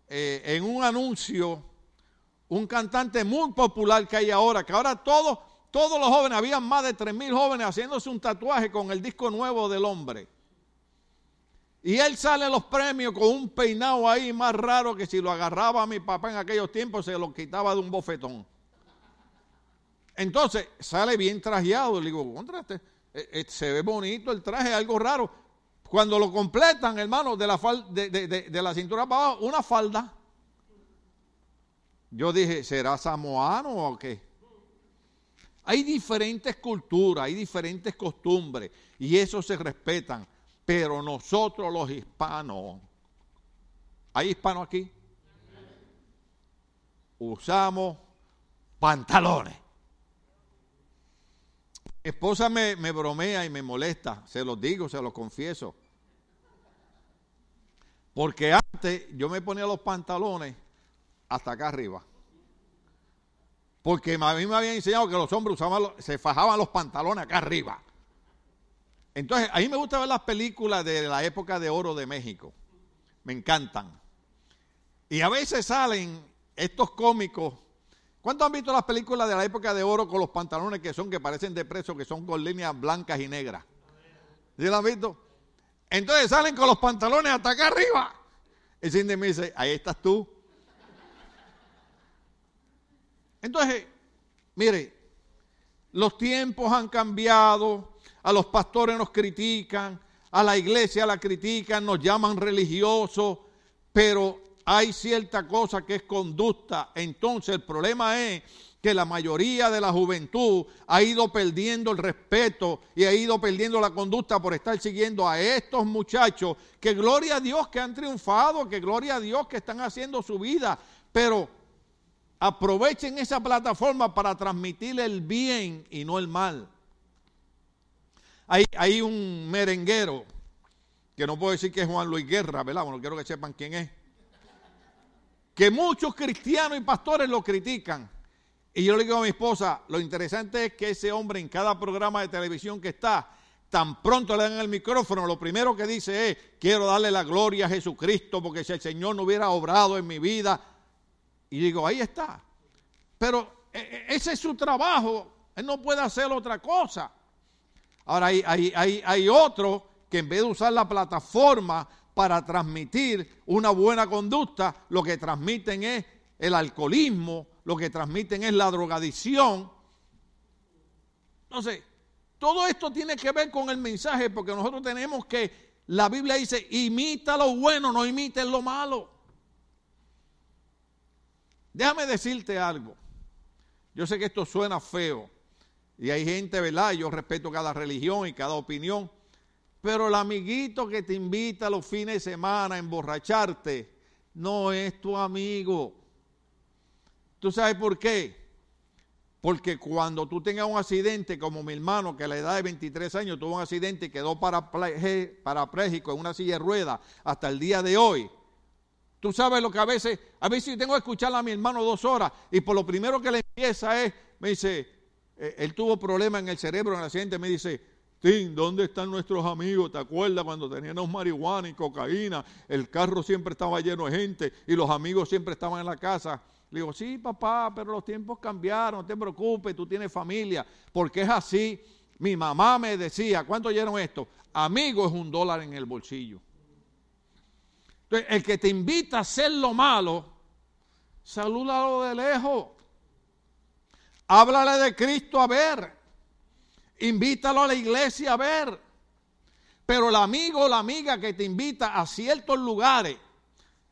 eh, en un anuncio un cantante muy popular que hay ahora, que ahora todos, todos los jóvenes, habían más de 3.000 jóvenes haciéndose un tatuaje con el disco nuevo del hombre. Y él sale a los premios con un peinado ahí más raro que si lo agarraba a mi papá en aquellos tiempos se lo quitaba de un bofetón. Entonces sale bien trajeado. Le digo, contraste, se ve bonito el traje, algo raro. Cuando lo completan, hermano, de la, de, de la cintura para abajo, una falda. Yo dije, ¿será samoano o qué? Hay diferentes culturas, hay diferentes costumbres y eso se respetan. Pero nosotros los hispanos, ¿hay hispanos aquí? Usamos pantalones. Esposa me, me bromea y me molesta, se los digo, se los confieso. Porque antes yo me ponía los pantalones hasta acá arriba. Porque a mí me habían enseñado que los hombres usaban, se fajaban los pantalones acá arriba. Entonces, a mí me gusta ver las películas de la época de oro de México. Me encantan. Y a veces salen estos cómicos. ¿Cuántos han visto las películas de la época de oro con los pantalones que son, que parecen de preso, que son con líneas blancas y negras? ¿Sí las han visto? Entonces salen con los pantalones hasta acá arriba. Y Cindy me dice, ahí estás tú. Entonces, mire, los tiempos han cambiado, a los pastores nos critican, a la iglesia la critican, nos llaman religiosos, pero hay cierta cosa que es conducta. Entonces el problema es que la mayoría de la juventud ha ido perdiendo el respeto y ha ido perdiendo la conducta por estar siguiendo a estos muchachos, que gloria a Dios que han triunfado, que gloria a Dios que están haciendo su vida, pero aprovechen esa plataforma para transmitir el bien y no el mal. Hay, un merenguero, que no puedo decir que es Juan Luis Guerra, ¿verdad? Bueno, quiero que sepan quién es. Que muchos cristianos y pastores lo critican. Y yo le digo a mi esposa, lo interesante es que ese hombre en cada programa de televisión que está, tan pronto le dan el micrófono, lo primero que dice es, quiero darle la gloria a Jesucristo, porque si el Señor no hubiera obrado en mi vida. Y digo, ahí está. Pero e, e, ese es su trabajo, él no puede hacer otra cosa. Ahora hay, hay, hay, otros que en vez de usar la plataforma para transmitir una buena conducta, lo que transmiten es el alcoholismo, lo que transmiten es la drogadicción. Entonces, todo esto tiene que ver con el mensaje, porque nosotros tenemos que, la Biblia dice, imita lo bueno, no imites lo malo. Déjame decirte algo. Yo sé que esto suena feo, y hay gente, ¿verdad? Yo respeto cada religión y cada opinión. Pero el amiguito que te invita los fines de semana a emborracharte no es tu amigo. ¿Tú sabes por qué? Porque cuando tú tengas un accidente, como mi hermano, que a la edad de 23 años tuvo un accidente y quedó parapléjico en una silla de ruedas hasta el día de hoy, tú sabes lo que a veces, a veces tengo que escuchar a mi hermano dos horas y por lo primero que le empieza es, me dice, eh, él tuvo problemas en el cerebro en el accidente, me dice, ¿dónde están nuestros amigos? ¿Te acuerdas cuando teníamos marihuana y cocaína? El carro siempre estaba lleno de gente y los amigos siempre estaban en la casa. Le digo, sí, papá, pero los tiempos cambiaron, no te preocupes, tú tienes familia, porque es así. Mi mamá me decía, ¿cuánto oyeron esto? Amigo es un dólar en el bolsillo. Entonces, el que te invita a hacer lo malo, salúdalo de lejos. Háblale de Cristo a ver. Invítalo a la iglesia a ver. Pero el amigo o la amiga que te invita a ciertos lugares,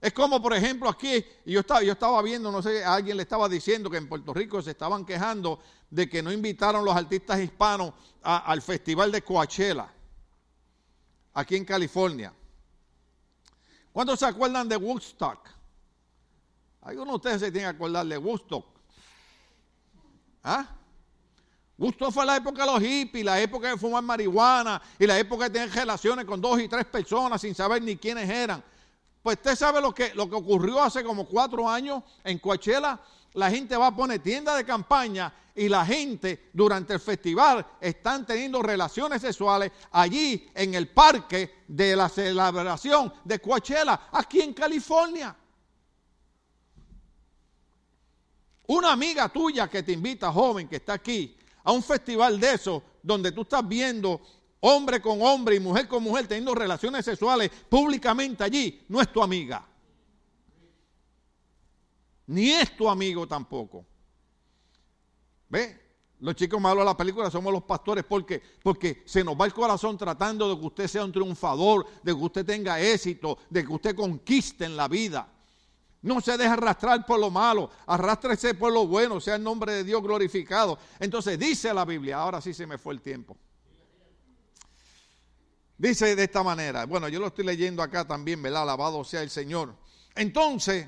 es como por ejemplo aquí, yo estaba, yo estaba viendo, no sé, alguien le estaba diciendo que en Puerto Rico se estaban quejando de que no invitaron los artistas hispanos al festival de Coachella, aquí en California. ¿Cuántos se acuerdan de Woodstock? Algunos de ustedes se tienen que acordar de Gusto. ¿Ah? Gusto fue la época de los hippies, la época de fumar marihuana y la época de tener relaciones con dos y tres personas sin saber ni quiénes eran. Pues usted sabe lo que, lo que ocurrió hace como cuatro años en Coachella. La gente va a poner tienda de campaña y la gente durante el festival están teniendo relaciones sexuales allí en el parque de la celebración de Coachella, aquí en California. Una amiga tuya que te invita, joven, que está aquí, a un festival de eso, donde tú estás viendo hombre con hombre y mujer con mujer teniendo relaciones sexuales públicamente allí, no es tu amiga. Ni es tu amigo tampoco. ¿Ve? Los chicos malos de la película somos los pastores porque, porque se nos va el corazón tratando de que usted sea un triunfador, de que usted tenga éxito, de que usted conquiste en la vida. No se deje arrastrar por lo malo, arrástrese por lo bueno, sea el nombre de Dios glorificado. Entonces dice la Biblia, ahora sí se me fue el tiempo. Dice de esta manera, bueno, yo lo estoy leyendo acá también, ¿verdad? Alabado sea el Señor. Entonces,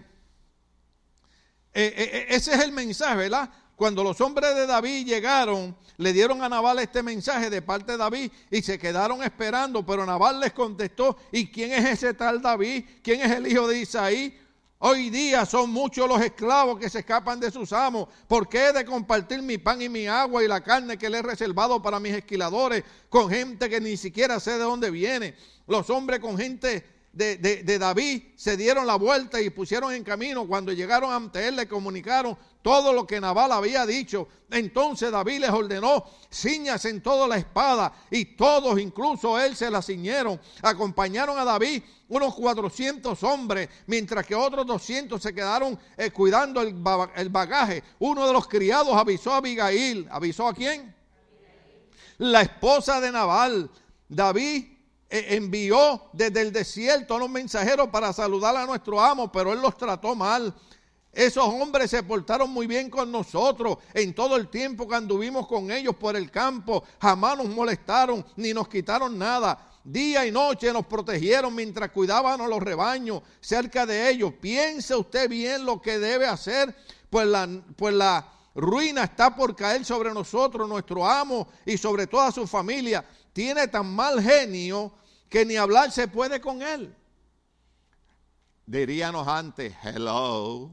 eh, eh, eh, ese es el mensaje, ¿verdad? Cuando los hombres de David llegaron, le dieron a Nabal este mensaje de parte de David y se quedaron esperando, pero Nabal les contestó, ¿y quién es ese tal David? ¿Quién es el hijo de Isaí? Hoy día son muchos los esclavos que se escapan de sus amos. ¿Por qué he de compartir mi pan y mi agua y la carne que le he reservado para mis esquiladores con gente que ni siquiera sé de dónde viene? Los hombres con gente de, de, David se dieron la vuelta y pusieron en camino. Cuando llegaron ante él le comunicaron todo lo que Nabal había dicho. Entonces David les ordenó, ciñas en toda la espada y todos, incluso él, se la ciñeron. Acompañaron a David unos 400 hombres, mientras que otros 200 se quedaron eh, cuidando el, el bagaje. Uno de los criados avisó a Abigail. ¿Avisó a quién? La esposa de Nabal. David envió desde el desierto a los mensajeros para saludar a nuestro amo, pero él los trató mal. Esos hombres se portaron muy bien con nosotros en todo el tiempo que anduvimos con ellos por el campo. Jamás nos molestaron ni nos quitaron nada. Día y noche nos protegieron mientras cuidaban a los rebaños cerca de ellos. Piense usted bien lo que debe hacer, pues pues la ruina está por caer sobre nosotros, nuestro amo y sobre toda su familia tiene tan mal genio que ni hablar se puede con él. Diríamos antes, hello,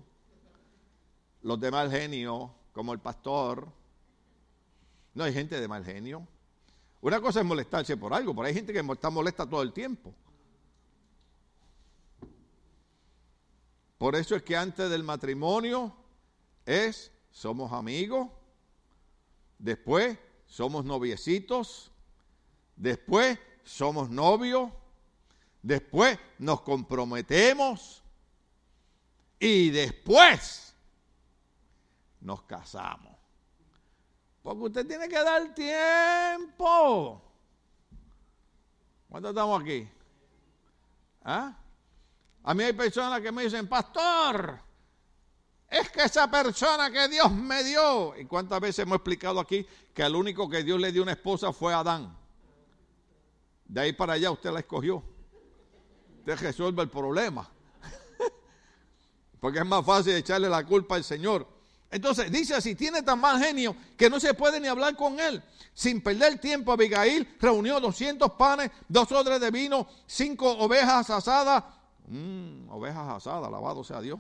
los de mal genio, como el pastor. No hay gente de mal genio. Una cosa es molestarse por algo, pero hay gente que está molesta todo el tiempo. Por eso es que antes del matrimonio es, somos amigos, después somos noviecitos, después somos novios, después nos comprometemos y después nos casamos. Porque usted tiene que dar tiempo. ¿Cuántos estamos aquí? ¿Ah? A mí hay personas que me dicen, pastor, es que esa persona que Dios me dio, ¿y cuántas veces hemos explicado aquí que el único que Dios le dio una esposa fue Adán? De ahí para allá usted la escogió. Usted resuelve el problema. Porque es más fácil echarle la culpa al Señor. Entonces dice así, tiene tan mal genio que no se puede ni hablar con él. Sin perder tiempo, Abigail reunió 200 panes, dos odres de vino, cinco ovejas asadas. Mm, ovejas asadas, alabado sea Dios.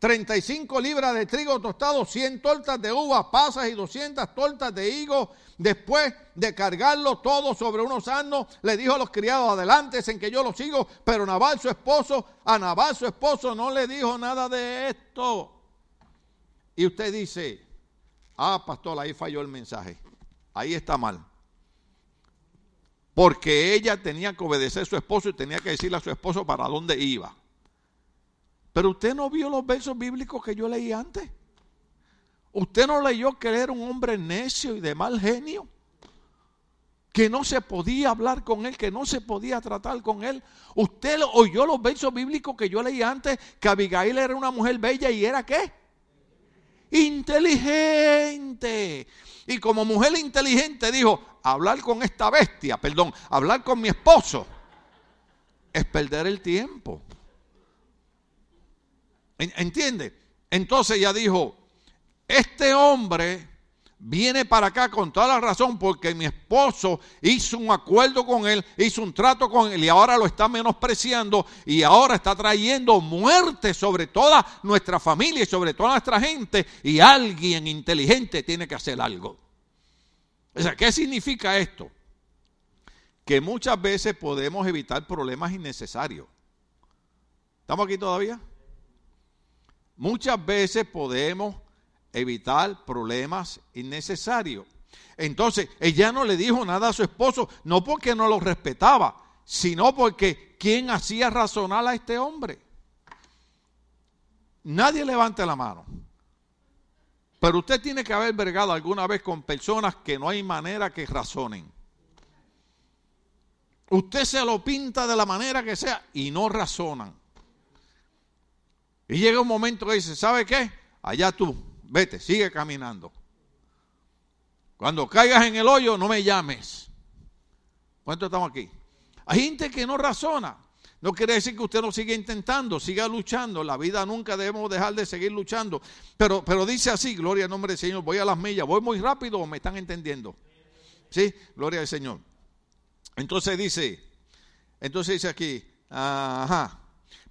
35 libras de trigo tostado, 100 tortas de uva pasas y 200 tortas de higo. Después de cargarlo todo sobre unos asnos, le dijo a los criados, adelante en que yo lo sigo. Pero Nabal, su esposo, a Nabal, su esposo, no le dijo nada de esto. Y usted dice, ah, pastor, ahí falló el mensaje. Ahí está mal. Porque ella tenía que obedecer a su esposo y tenía que decirle a su esposo para dónde iba. Pero usted no vio los versos bíblicos que yo leí antes. Usted no leyó que era un hombre necio y de mal genio. Que no se podía hablar con él, que no se podía tratar con él. Usted oyó los versos bíblicos que yo leí antes, que Abigail era una mujer bella y era qué? Inteligente. Y como mujer inteligente dijo, hablar con esta bestia, perdón, hablar con mi esposo, es perder el tiempo. ¿Entiende? Entonces ella dijo, este hombre viene para acá con toda la razón porque mi esposo hizo un acuerdo con él, hizo un trato con él y ahora lo está menospreciando y ahora está trayendo muerte sobre toda nuestra familia y sobre toda nuestra gente y alguien inteligente tiene que hacer algo. O sea, ¿qué significa esto? Que muchas veces podemos evitar problemas innecesarios. ¿Estamos aquí todavía? Muchas veces podemos evitar problemas innecesarios. Entonces, ella no le dijo nada a su esposo, no porque no lo respetaba, sino porque ¿quién hacía razonar a este hombre? Nadie levante la mano. Pero usted tiene que haber vergado alguna vez con personas que no hay manera que razonen. Usted se lo pinta de la manera que sea y no razonan. Y llega un momento que dice, ¿sabe qué? Allá tú, vete, sigue caminando. Cuando caigas en el hoyo, no me llames. ¿Cuánto estamos aquí? Hay gente que no razona. No quiere decir que usted no siga intentando, siga luchando. La vida nunca debemos dejar de seguir luchando. Pero, pero dice así, gloria al nombre del Señor, voy a las millas, voy muy rápido o me están entendiendo. Sí, gloria al Señor. Entonces dice, entonces dice aquí, ajá.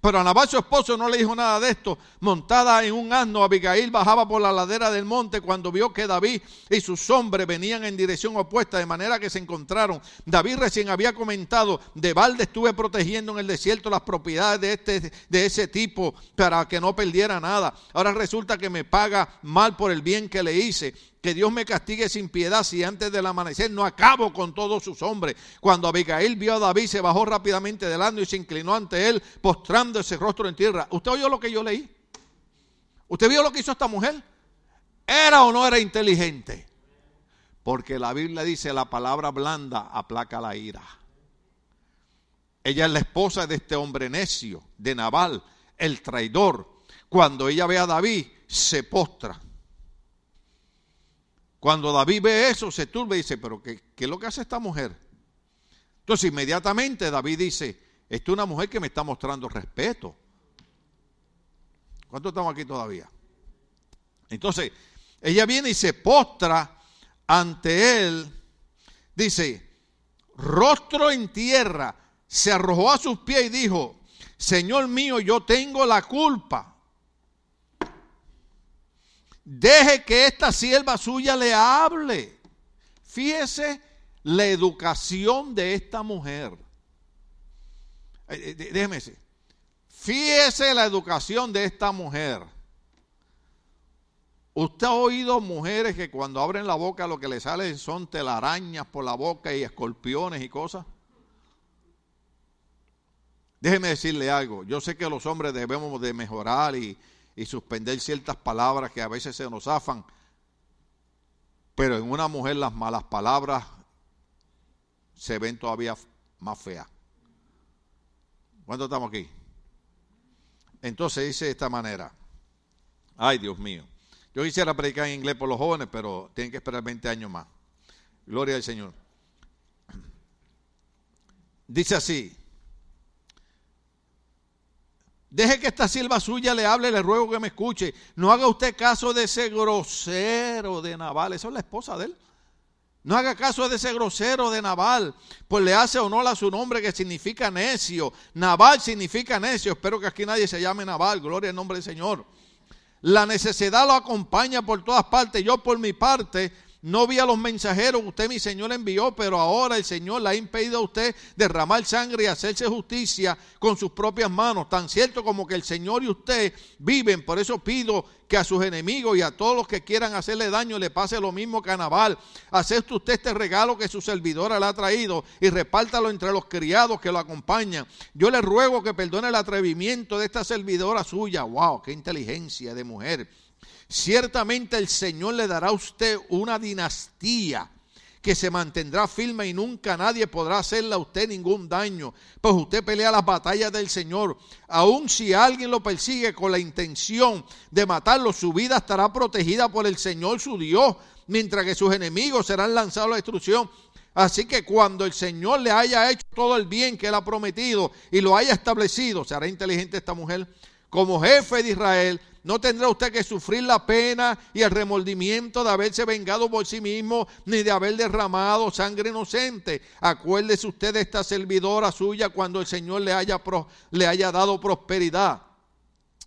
Pero a Nabal su esposo no le dijo nada de esto. Montada en un asno, Abigail bajaba por la ladera del monte cuando vio que David y sus hombres venían en dirección opuesta, de manera que se encontraron. David recién había comentado, de balde estuve protegiendo en el desierto las propiedades de, este, de ese tipo para que no perdiera nada. Ahora resulta que me paga mal por el bien que le hice que Dios me castigue sin piedad si antes del amanecer no acabo con todos sus hombres. Cuando Abigail vio a David, se bajó rápidamente delante y se inclinó ante él, postrando ese rostro en tierra. ¿Usted oyó lo que yo leí? ¿Usted vio lo que hizo esta mujer? ¿Era o no era inteligente? Porque la Biblia dice la palabra blanda aplaca la ira. Ella es la esposa de este hombre necio, de Nabal, el traidor. Cuando ella ve a David, se postra cuando David ve eso, se turba y dice, pero ¿qué, es lo que hace esta mujer? Entonces inmediatamente David dice, esta es una mujer que me está mostrando respeto. ¿Cuántos estamos aquí todavía? Entonces, ella viene y se postra ante él, dice, rostro en tierra, se arrojó a sus pies y dijo, Señor mío, yo tengo la culpa Deje que esta sierva suya le hable. Fíjese la educación de esta mujer. Eh, eh, déjeme decir. Fíjese la educación de esta mujer. ¿Usted ha oído mujeres que cuando abren la boca lo que le salen son telarañas por la boca y escorpiones y cosas? Déjeme decirle algo. Yo sé que los hombres debemos de mejorar y, y suspender ciertas palabras que a veces se nos zafan. Pero en una mujer las malas palabras se ven todavía más feas. ¿Cuánto estamos aquí? Entonces dice de esta manera. Ay, Dios mío. Yo quisiera predicar en inglés por los jóvenes, pero tienen que esperar 20 años más. Gloria al Señor. Dice así, Deje que esta sierva suya le hable, le ruego que me escuche. No haga usted caso de ese grosero de Naval. Esa es la esposa de él. No haga caso de ese grosero de Naval, pues le hace honor a su nombre que significa necio. Naval significa necio. Espero que aquí nadie se llame Naval. Gloria al nombre del Señor. La necesidad lo acompaña por todas partes. Yo por mi parte no vi a los mensajeros usted, mi Señor, envió, pero ahora el Señor le ha impedido a usted derramar sangre y hacerse justicia con sus propias manos. Tan cierto como que el Señor y usted viven. Por eso pido que a sus enemigos y a todos los que quieran hacerle daño le pase lo mismo que a Nabal. Acepte usted este regalo que su servidora le ha traído y repártalo entre los criados que lo acompañan. Yo le ruego que perdone el atrevimiento de esta servidora suya. ¡Wow! ¡Qué inteligencia de mujer! Ciertamente el Señor le dará a usted una dinastía que se mantendrá firme y nunca nadie podrá hacerle a usted ningún daño, pues usted pelea las batallas del Señor. Aun si alguien lo persigue con la intención de matarlo, su vida estará protegida por el Señor su Dios, mientras que sus enemigos serán lanzados a la destrucción. Así que cuando el Señor le haya hecho todo el bien que él ha prometido y lo haya establecido, ¿será inteligente esta mujer? como jefe de Israel, no tendrá usted que sufrir la pena y el remordimiento de haberse vengado por sí mismo, ni de haber derramado sangre inocente. Acuérdese usted de esta servidora suya cuando el Señor le haya, le haya dado prosperidad.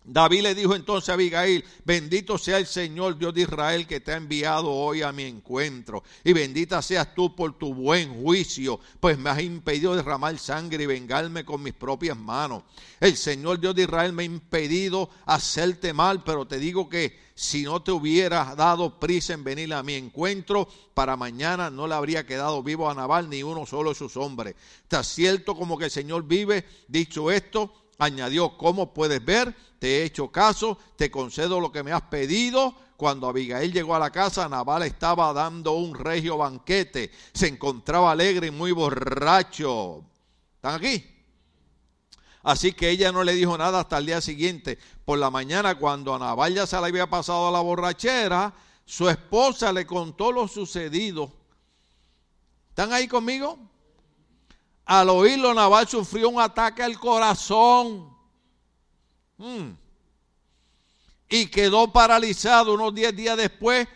David le dijo entonces a Abigail, bendito sea el Señor Dios de Israel que te ha enviado hoy a mi encuentro, y bendita seas tú por tu buen juicio, pues me has impedido derramar sangre y vengarme con mis propias manos. El Señor Dios de Israel me ha impedido hacerte mal, pero te digo que si no te hubiera dado prisa en venir a mi encuentro, para mañana no le habría quedado vivo a Nabal ni uno solo de sus hombres. Está cierto como que el Señor vive, dicho esto, añadió, ¿cómo puedes ver? Te he hecho caso, te concedo lo que me has pedido. Cuando Abigail llegó a la casa, Nabal estaba dando un regio banquete. Se encontraba alegre y muy borracho. ¿Están aquí? Así que ella no le dijo nada hasta el día siguiente. Por la mañana, cuando a Nabal ya se le había pasado la borrachera, su esposa le contó lo sucedido. ¿Están ahí conmigo? Al oírlo, Naval sufrió un ataque al corazón. Mm. Y quedó paralizado unos 10 días después.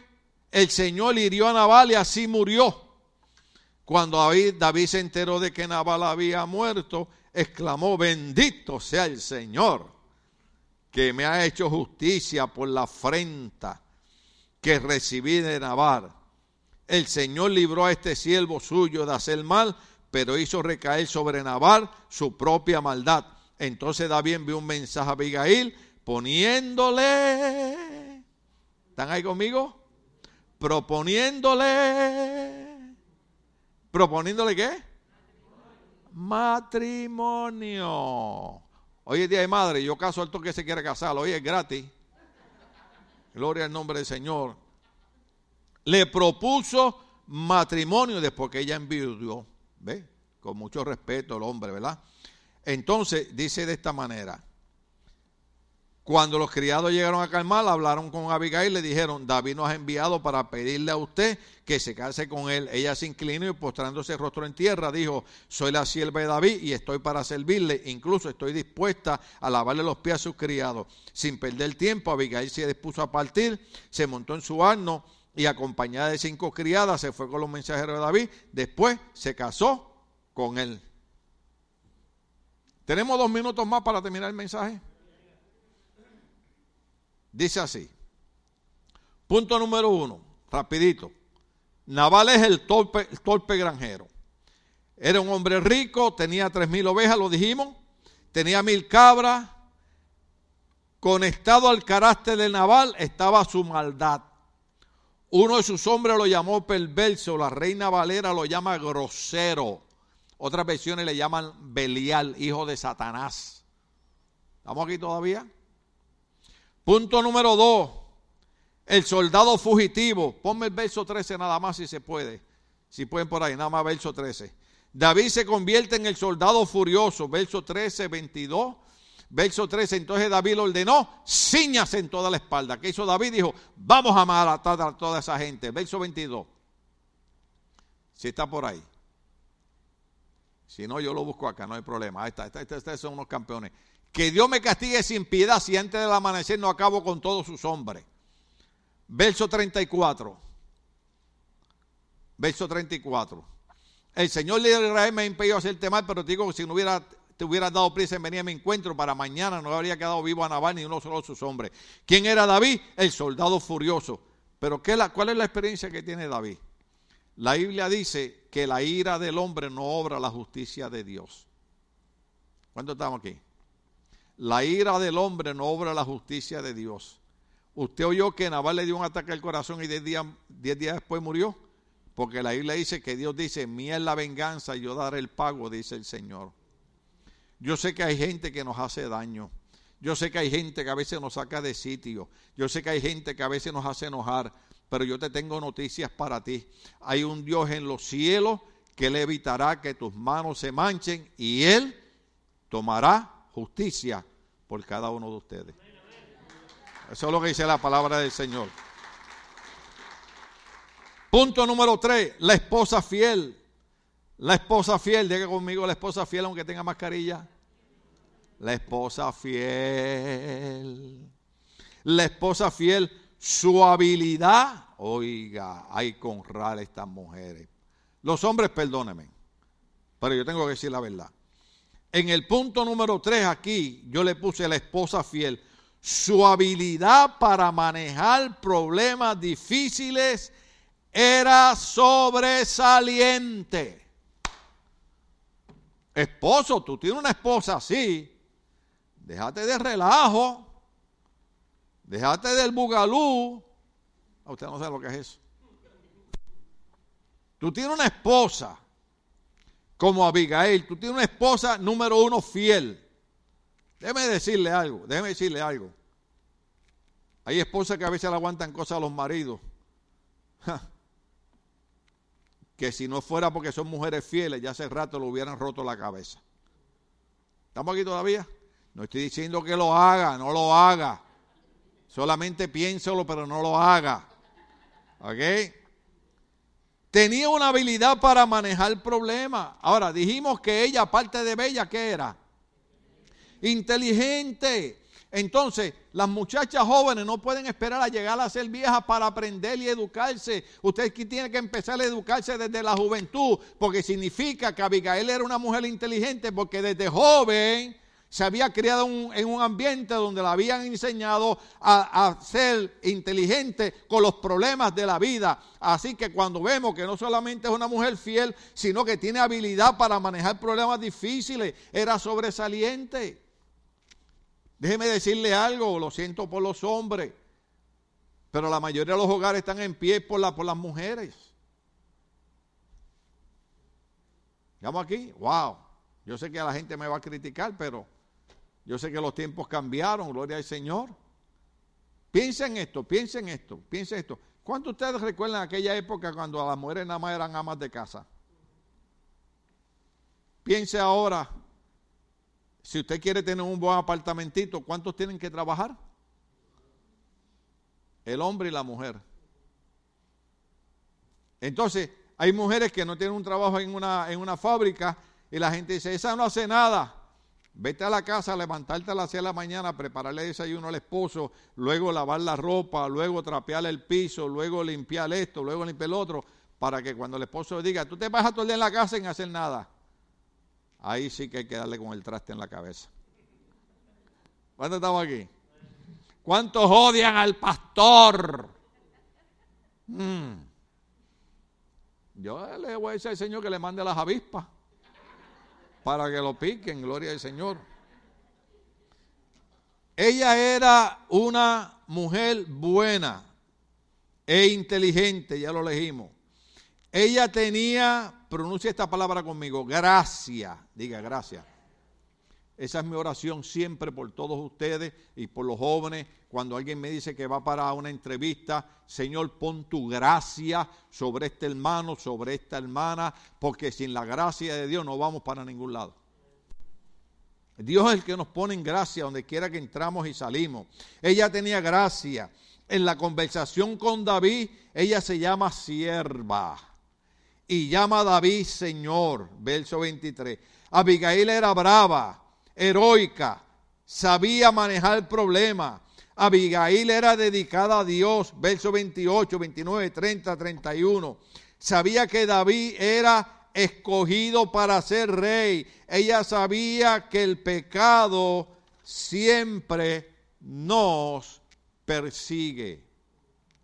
El Señor hirió a Naval y así murió. Cuando David, se enteró de que Naval había muerto, exclamó, bendito sea el Señor, que me ha hecho justicia por la afrenta que recibí de Naval. El Señor libró a este siervo suyo de hacer mal pero hizo recaer sobre Nabal su propia maldad. Entonces David envió un mensaje a Abigail poniéndole, ¿están ahí conmigo? Proponiéndole, proponiéndole qué? Matrimonio. Hoy día de madre, yo caso al que se quiere casar, hoy es gratis. Gloria al nombre del Señor. Le propuso matrimonio después que ella envió ¿Ve? Con mucho respeto el hombre, ¿verdad? Entonces dice de esta manera, cuando los criados llegaron a calmar, hablaron con Abigail y le dijeron, David nos ha enviado para pedirle a usted que se case con él. Ella se inclinó y postrándose el rostro en tierra, dijo, soy la sierva de David y estoy para servirle. Incluso estoy dispuesta a lavarle los pies a sus criados. Sin perder tiempo, Abigail se dispuso a partir, se montó en su asno y acompañada de cinco criadas se fue con los mensajeros de David. Después se casó con él. Tenemos dos minutos más para terminar el mensaje. Dice así. Punto número uno, rapidito. Naval es el torpe, torpe granjero. Era un hombre rico, tenía tres mil ovejas, lo dijimos. Tenía mil cabras. Conectado al carácter de Naval estaba su maldad. Uno de sus hombres lo llamó perverso, la reina Valera lo llama grosero. Otras versiones le llaman Belial, hijo de Satanás. ¿Estamos aquí todavía? Punto número dos. El soldado fugitivo. Ponme el verso 13 nada más si se puede. Si pueden por ahí, nada más verso 13. David se convierte en el soldado furioso. Verso 13, 22 Verso 13, entonces David ordenó, ciñase en toda la espalda. ¿Qué hizo David? Dijo, vamos a matar a toda esa gente. Verso 22. Si está por ahí. Si no, yo lo busco acá, no hay problema. Ahí está, estos son unos campeones. Que Dios me castigue sin piedad si antes del amanecer no acabo con todos sus hombres. Verso 34. Verso 34. El Señor de Israel me ha impedido hacerte mal, pero te digo que si no hubiera te hubieras dado prisa en venir a mi encuentro, para mañana no habría quedado vivo a Nabal ni uno solo de sus hombres. ¿Quién era David? El soldado furioso. Pero ¿qué la, ¿cuál es la experiencia que tiene David? La Biblia dice que la ira del hombre no obra la justicia de Dios. ¿Cuánto estamos aquí? La ira del hombre no obra la justicia de Dios. Usted oyó que Nabal le dio un ataque al corazón y diez días, diez días después murió. Porque la Biblia dice que Dios dice, mía es la venganza yo daré el pago, dice el Señor. Yo sé que hay gente que nos hace daño. Yo sé que hay gente que a veces nos saca de sitio. Yo sé que hay gente que a veces nos hace enojar. Pero yo te tengo noticias para ti. Hay un Dios en los cielos que le evitará que tus manos se manchen y Él tomará justicia por cada uno de ustedes. Eso es lo que dice la palabra del Señor. Punto número tres, la esposa fiel. La esposa fiel, diga conmigo la esposa fiel aunque tenga mascarilla. La esposa fiel. La esposa fiel, su habilidad. Oiga, hay que honrar a estas mujeres. Los hombres, perdónenme, pero yo tengo que decir la verdad. En el punto número 3 aquí, yo le puse la esposa fiel. Su habilidad para manejar problemas difíciles era sobresaliente. Esposo, tú tienes una esposa así, déjate de relajo, déjate del bugalú. Usted no sabe lo que es eso. Tú tienes una esposa como Abigail, tú tienes una esposa número uno fiel. Déjeme decirle algo, déjeme decirle algo. Hay esposas que a veces le aguantan cosas a los maridos. Que si no fuera porque son mujeres fieles, ya hace rato lo hubieran roto la cabeza. ¿Estamos aquí todavía? No estoy diciendo que lo haga, no lo haga. Solamente piénselo, pero no lo haga. ¿Ok? Tenía una habilidad para manejar problemas. Ahora, dijimos que ella, aparte de bella, ¿qué era? Inteligente. Entonces, las muchachas jóvenes no pueden esperar a llegar a ser viejas para aprender y educarse. Usted tiene que empezar a educarse desde la juventud, porque significa que Abigail era una mujer inteligente, porque desde joven se había criado en un ambiente donde la habían enseñado a, ser inteligente con los problemas de la vida. Así que cuando vemos que no solamente es una mujer fiel, sino que tiene habilidad para manejar problemas difíciles, era sobresaliente. Déjeme decirle algo, lo siento por los hombres, pero la mayoría de los hogares están en pie por, la, por las mujeres. ¿Estamos aquí? Wow. Yo sé que la gente me va a criticar, pero yo sé que los tiempos cambiaron, gloria al Señor. Piensen esto, piensen esto, piensen esto. ¿Cuántos de ustedes recuerdan aquella época cuando las mujeres nada más eran amas de casa? Piense ahora, si usted quiere tener un buen apartamentito, ¿cuántos tienen que trabajar? El hombre y la mujer. Entonces, hay mujeres que no tienen un trabajo en una, en una fábrica y la gente dice, esa no hace nada. Vete a la casa, levantarte a las 6 de la mañana, prepararle desayuno al esposo, luego lavar la ropa, luego trapearle el piso, luego limpiar esto, luego limpiar el otro, para que cuando el esposo diga, tú te vas a todo el día en la casa sin hacer nada. Ahí sí que hay que darle con el traste en la cabeza. ¿Cuántos estamos aquí? ¿Cuántos odian al pastor? Mm. Yo le voy a decir al Señor que le mande las avispas para que lo piquen, gloria al Señor. Ella era una mujer buena e inteligente, ya lo elegimos. Ella tenía, pronuncia esta palabra conmigo, gracia, diga gracia. Esa es mi oración siempre por todos ustedes y por los jóvenes. Cuando alguien me dice que va para una entrevista, Señor, pon tu gracia sobre este hermano, sobre esta hermana, porque sin la gracia de Dios no vamos para ningún lado. Dios es el que nos pone en gracia donde quiera que entramos y salimos. Ella tenía gracia. En la conversación con David, ella se llama sierva y llama a David Señor, verso 23. Abigail era brava, heroica, sabía manejar problemas. Abigail era dedicada a Dios, verso 28, 29, 30, 31. Sabía que David era escogido para ser rey. Ella sabía que el pecado siempre nos persigue.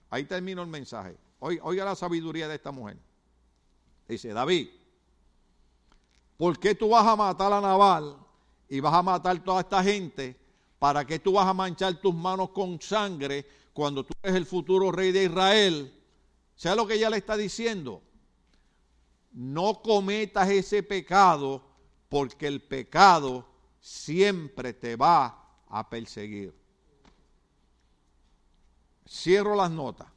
Ahí termino el mensaje. Oiga la sabiduría de esta mujer. Dice, David, ¿por qué tú vas a matar a Naval y vas a matar toda esta gente, ¿para qué tú vas a manchar tus manos con sangre cuando tú eres el futuro rey de Israel? ¿Sabes lo que ella le está diciendo? No cometas ese pecado porque el pecado siempre te va a perseguir. Cierro las notas.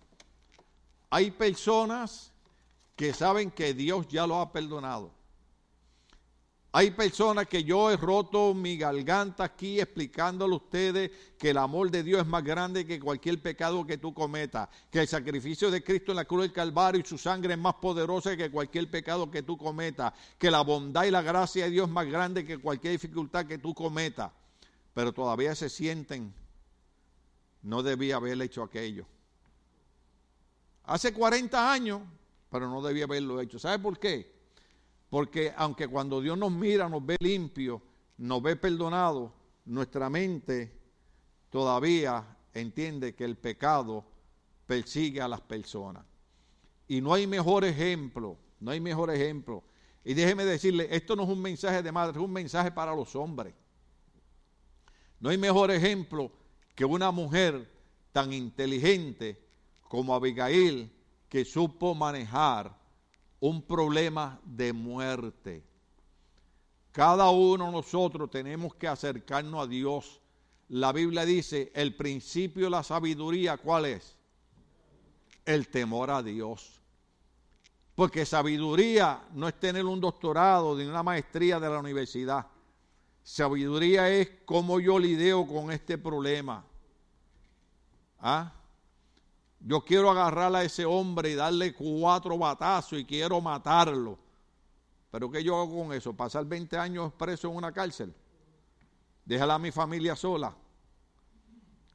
Hay personas que saben que Dios ya lo ha perdonado. Hay personas que yo he roto mi garganta aquí explicándole a ustedes que el amor de Dios es más grande que cualquier pecado que tú cometas, que el sacrificio de Cristo en la cruz del Calvario y su sangre es más poderosa que cualquier pecado que tú cometas, que la bondad y la gracia de Dios es más grande que cualquier dificultad que tú cometas. pero todavía se sienten, no debía haber hecho aquello. Hace 40 años, pero no debía haberlo hecho. ¿Sabe por qué? Porque aunque cuando Dios nos mira, nos ve limpio, nos ve perdonado, nuestra mente todavía entiende que el pecado persigue a las personas. Y no hay mejor ejemplo, no hay mejor ejemplo. Y déjeme decirle, esto no es un mensaje de madre, es un mensaje para los hombres. No hay mejor ejemplo que una mujer tan inteligente como Abigail que supo manejar un problema de muerte. Cada uno de nosotros tenemos que acercarnos a Dios. La Biblia dice, el principio de la sabiduría, ¿cuál es? El temor a Dios. Porque sabiduría no es tener un doctorado ni una maestría de la universidad. Sabiduría es cómo yo lidio con este problema. ¿Ah? Yo quiero agarrar a ese hombre y darle cuatro batazos y quiero matarlo. Pero ¿qué yo hago con eso? ¿Pasar 20 años preso en una cárcel? Déjala a mi familia sola.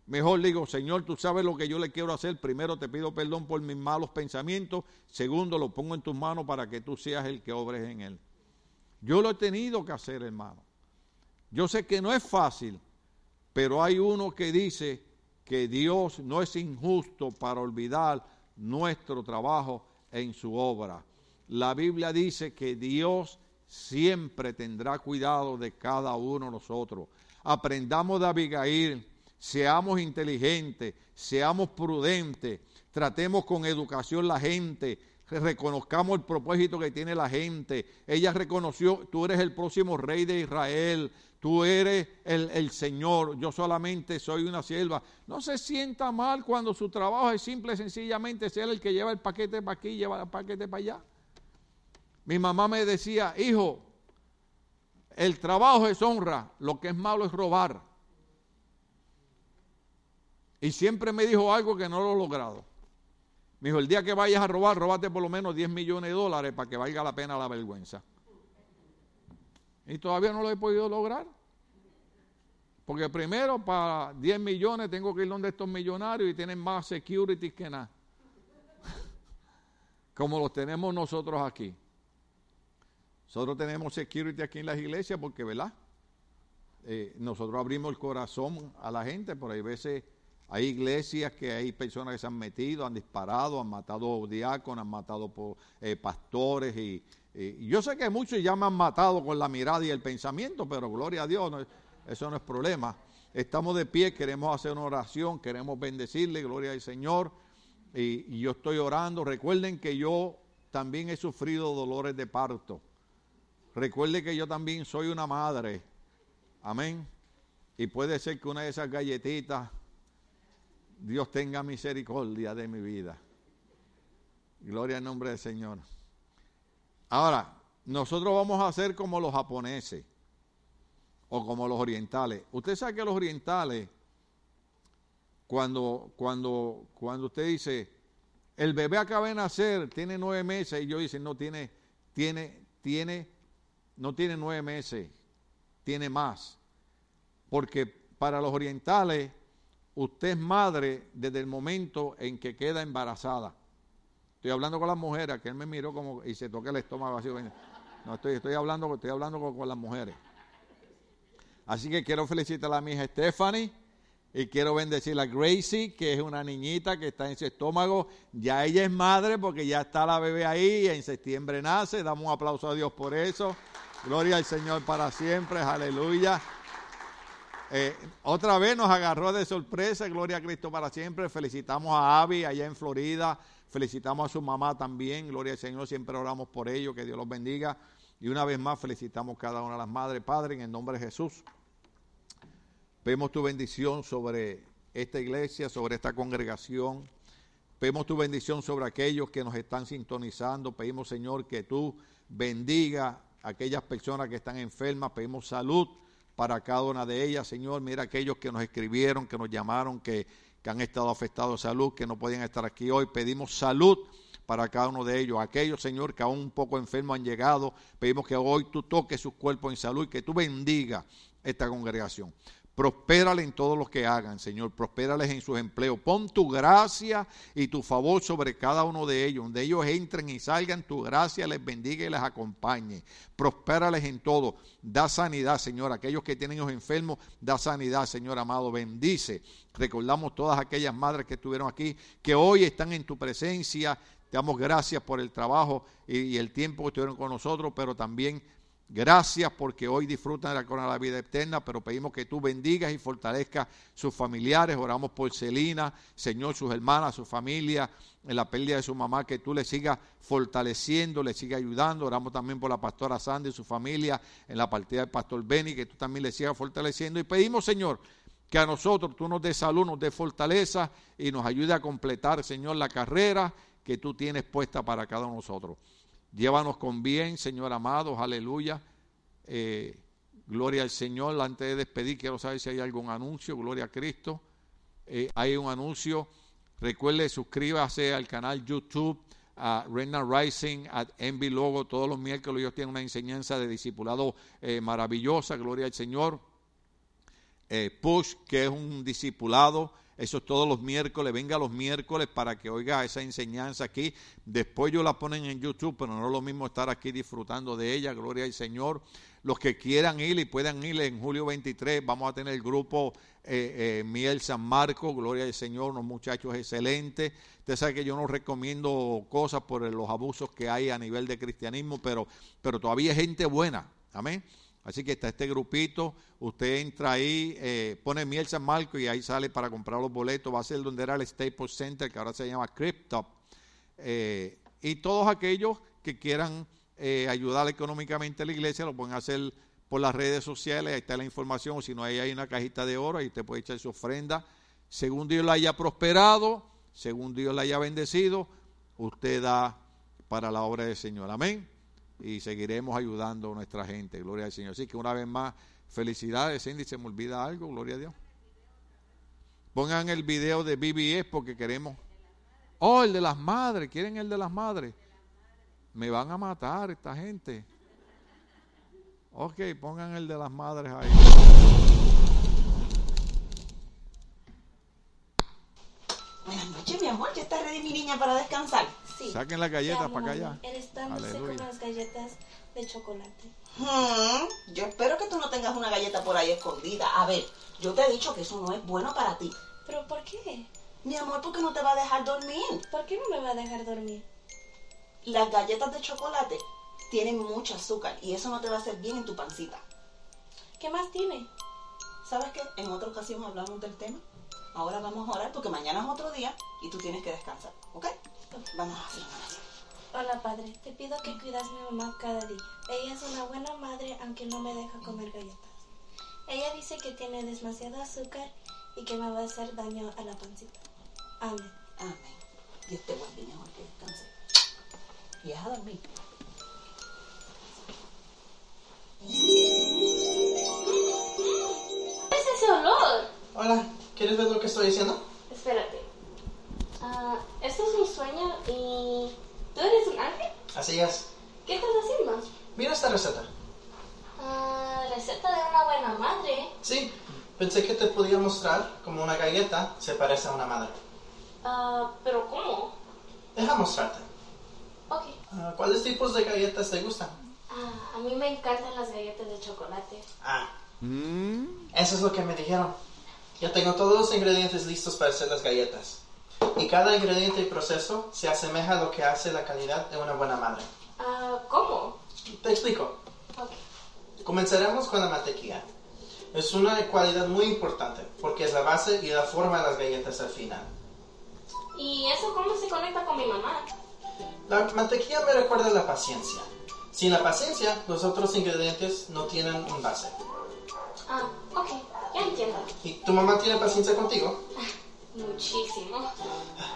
Mejor digo, Señor, tú sabes lo que yo le quiero hacer. Primero te pido perdón por mis malos pensamientos. Segundo, lo pongo en tus manos para que tú seas el que obres en él. Yo lo he tenido que hacer, hermano. Yo sé que no es fácil, pero hay uno que dice que Dios no es injusto para olvidar nuestro trabajo en su obra. La Biblia dice que Dios siempre tendrá cuidado de cada uno de nosotros. Aprendamos de Abigail, seamos inteligentes, seamos prudentes, tratemos con educación la gente, reconozcamos el propósito que tiene la gente. Ella reconoció, tú eres el próximo rey de Israel, tú eres el, Señor, yo solamente soy una sierva. No se sienta mal cuando su trabajo es simple sencillamente ser el que lleva el paquete para aquí lleva el paquete para allá. Mi mamá me decía, hijo, el trabajo es honra, lo que es malo es robar. Y siempre me dijo algo que no lo he logrado. Me dijo, el día que vayas a robar, robate por lo menos 10 millones de dólares para que valga la pena la vergüenza. Y todavía no lo he podido lograr. Porque primero para 10 millones tengo que ir donde estos millonarios y tienen más security que nada. [LAUGHS] Como los tenemos nosotros aquí. Nosotros tenemos security aquí en las iglesias porque, ¿verdad? Eh, nosotros abrimos el corazón a la gente, pero hay veces hay iglesias que hay personas que se han metido, han disparado, han matado diáconos, han matado eh, pastores y, yo sé que muchos ya me han matado con la mirada y el pensamiento, pero gloria a Dios, eso no es problema. Estamos de pie, queremos hacer una oración, queremos bendecirle, gloria al Señor. Y, yo estoy orando. Recuerden que yo también he sufrido dolores de parto. Recuerde que yo también soy una madre. Amén. Y puede ser que una de esas galletitas, Dios tenga misericordia de mi vida. Gloria al nombre del Señor. Ahora, nosotros vamos a ser como los japoneses o como los orientales. Usted sabe que los orientales, cuando, cuando, cuando usted dice, el bebé acaba de nacer, tiene nueve meses, y yo dice, no, tiene, tiene, tiene, no tiene nueve meses, tiene más. Porque para los orientales, usted es madre desde el momento en que queda embarazada. Estoy hablando con las mujeres, que él me miró como y se toca el estómago así. No, estoy, estoy hablando, estoy hablando con, las mujeres. Así que quiero felicitar a mi hija Stephanie y quiero bendecir a Gracie, que es una niñita que está en su estómago. Ya ella es madre porque ya está la bebé ahí y en septiembre nace. Damos un aplauso a Dios por eso. Gloria al Señor para siempre. Aleluya. Eh, otra vez nos agarró de sorpresa. Gloria a Cristo para siempre. Felicitamos a Abby allá en Florida. Felicitamos a su mamá también, gloria al Señor, siempre oramos por ellos, que Dios los bendiga. Y una vez más felicitamos cada una de las madres, Padre, en el nombre de Jesús. Pedimos tu bendición sobre esta iglesia, sobre esta congregación. Pedimos tu bendición sobre aquellos que nos están sintonizando. Pedimos, Señor, que tú bendiga a aquellas personas que están enfermas. Pedimos salud para cada una de ellas, Señor. Mira aquellos que nos escribieron, que nos llamaron, que que han estado afectados de salud, que no podían estar aquí hoy. Pedimos salud para cada uno de ellos. Aquellos, Señor, que aún un poco enfermos han llegado, pedimos que hoy tú toques sus cuerpos en salud y que tú bendiga esta congregación. Prospérale en todo lo que hagan, Señor. Prospérales en sus empleos. Pon tu gracia y tu favor sobre cada uno de ellos. Donde ellos entren y salgan, tu gracia les bendiga y les acompañe. Prospérales en todo. Da sanidad, Señor. Aquellos que tienen los enfermos, da sanidad, Señor amado. Bendice. Recordamos todas aquellas madres que estuvieron aquí, que hoy están en tu presencia. Te damos gracias por el trabajo y el tiempo que estuvieron con nosotros, pero también Gracias porque hoy disfrutan de la corona de la vida eterna, pero pedimos que tú bendigas y fortalezcas sus familiares. Oramos por Celina, Señor, sus hermanas, su familia, en la pérdida de su mamá, que tú le sigas fortaleciendo, le sigas ayudando. Oramos también por la pastora Sandy y su familia, en la partida del pastor Benny, que tú también le sigas fortaleciendo. Y pedimos, Señor, que a nosotros tú nos des salud, nos des fortaleza y nos ayude a completar, Señor, la carrera que tú tienes puesta para cada uno de nosotros. Llévanos con bien, Señor amado, aleluya. Eh, gloria al Señor. Antes de despedir, quiero saber si hay algún anuncio. Gloria a Cristo. Eh, hay un anuncio. Recuerde, suscríbase al canal YouTube a Reina Rising, a Envy Logo. Todos los miércoles ellos tienen una enseñanza de discipulado eh, maravillosa. Gloria al Señor. Push, que es un discipulado eso es todos los miércoles. Venga los miércoles para que oiga esa enseñanza aquí. Después yo la ponen en YouTube, pero no es lo mismo estar aquí disfrutando de ella. Gloria al Señor. Los que quieran ir y puedan ir en julio 23, vamos a tener el grupo eh, eh, Miel San Marco. Gloria al Señor, unos muchachos excelentes. Usted sabe que yo no recomiendo cosas por los abusos que hay a nivel de cristianismo, pero, pero todavía hay gente buena. Amén. Así que está este grupito, usted entra ahí, eh, pone miel San Marco y ahí sale para comprar los boletos. Va a ser donde era el Staples Center, que ahora se llama Crypto. Eh, y todos aquellos que quieran eh, ayudar económicamente a la iglesia lo pueden hacer por las redes sociales, ahí está la información, o si no, ahí hay una cajita de oro, ahí usted puede echar su ofrenda. Según Dios la haya prosperado, según Dios la haya bendecido, usted da para la obra del Señor. Amén y seguiremos ayudando a nuestra gente. Gloria al Señor. Así que una vez más, felicidades, Cindy. ¿Se me olvida algo? Gloria a Dios. Pongan el video de BBS porque queremos. Oh, el de las madres. ¿Quieren el de las madres? Me van a matar esta gente. Ok, pongan el de las madres ahí. Buenas noches, mi amor. ¿Ya está ready mi niña para descansar? Saquen las galletas para acá ya. Eres tan dulce con las galletas de chocolate. Hmm, yo espero que tú no tengas una galleta por ahí escondida. A ver, yo te he dicho que eso no es bueno para ti. ¿Pero por qué? Mi amor, porque no te va a dejar dormir. ¿Por qué no me va a dejar dormir? Las galletas de chocolate tienen mucho azúcar y eso no te va a hacer bien en tu pancita. ¿Qué más tiene? ¿Sabes qué? En otra ocasión hablamos del tema. Ahora vamos a orar porque mañana es otro día y tú tienes que descansar, ¿ok? Vamos a Hola, padre. Te pido que cuidas a mi mamá cada día. Ella es una buena madre, aunque no me deja comer galletas. Ella dice que tiene demasiado azúcar y que me va a hacer daño a la pancita. Amén. Amén. Dios te guarde, mejor que descanse. Y a dormir. ¿Qué es ese olor? Hola, ¿quieres ver lo que estoy diciendo? Espérate. Ah, esto es un sueño y... ¿Tú eres un ángel? Así es. ¿Qué estás haciendo? Mira esta receta. Ah, receta de una buena madre. Sí, pensé que te podía mostrar cómo una galleta se parece a una madre. Ah, ¿Pero cómo? Deja mostrarte. Ok. Ah, ¿Cuáles tipos de galletas te gustan? Ah, a mí me encantan las galletas de chocolate. Ah, Mm, eso es lo que me dijeron. Ya tengo todos los ingredientes listos para hacer las galletas. Y cada ingrediente y proceso se asemeja a lo que hace la calidad de una buena madre. Ah, ¿cómo? Te explico. Ok. Comenzaremos con la mantequilla. Es una cualidad muy importante porque es la base y la forma de las galletas al final. ¿Y eso cómo se conecta con mi mamá? La mantequilla me recuerda la paciencia. Sin la paciencia, los otros ingredientes no tienen un base. Ah, ok. Ya entiendo. ¿Y tu mamá tiene paciencia contigo? [LAUGHS] Muchísimo.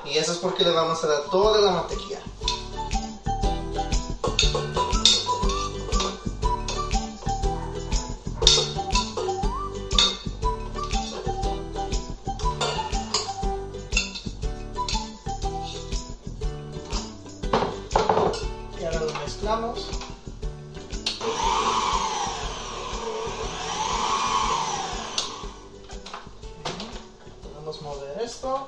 Y eso es porque le vamos a dar toda la mantequilla. Y ahora lo mezclamos. esto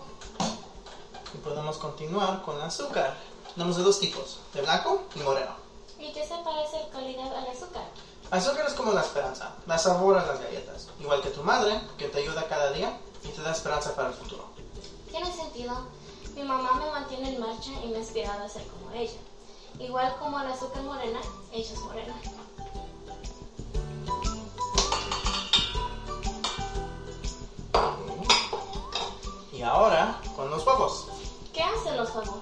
y podemos continuar con el azúcar. Tenemos de dos tipos, de blanco y moreno. ¿Y qué se parece en calidad al azúcar? Azúcar es como la esperanza, la sabor a las galletas, igual que tu madre, que te ayuda cada día y te da esperanza para el futuro. Tiene sentido. Mi mamá me mantiene en marcha y me ha inspirado a ser como ella. Igual como el azúcar morena, ella es morena. Y ahora, con los huevos. ¿Qué hacen los huevos?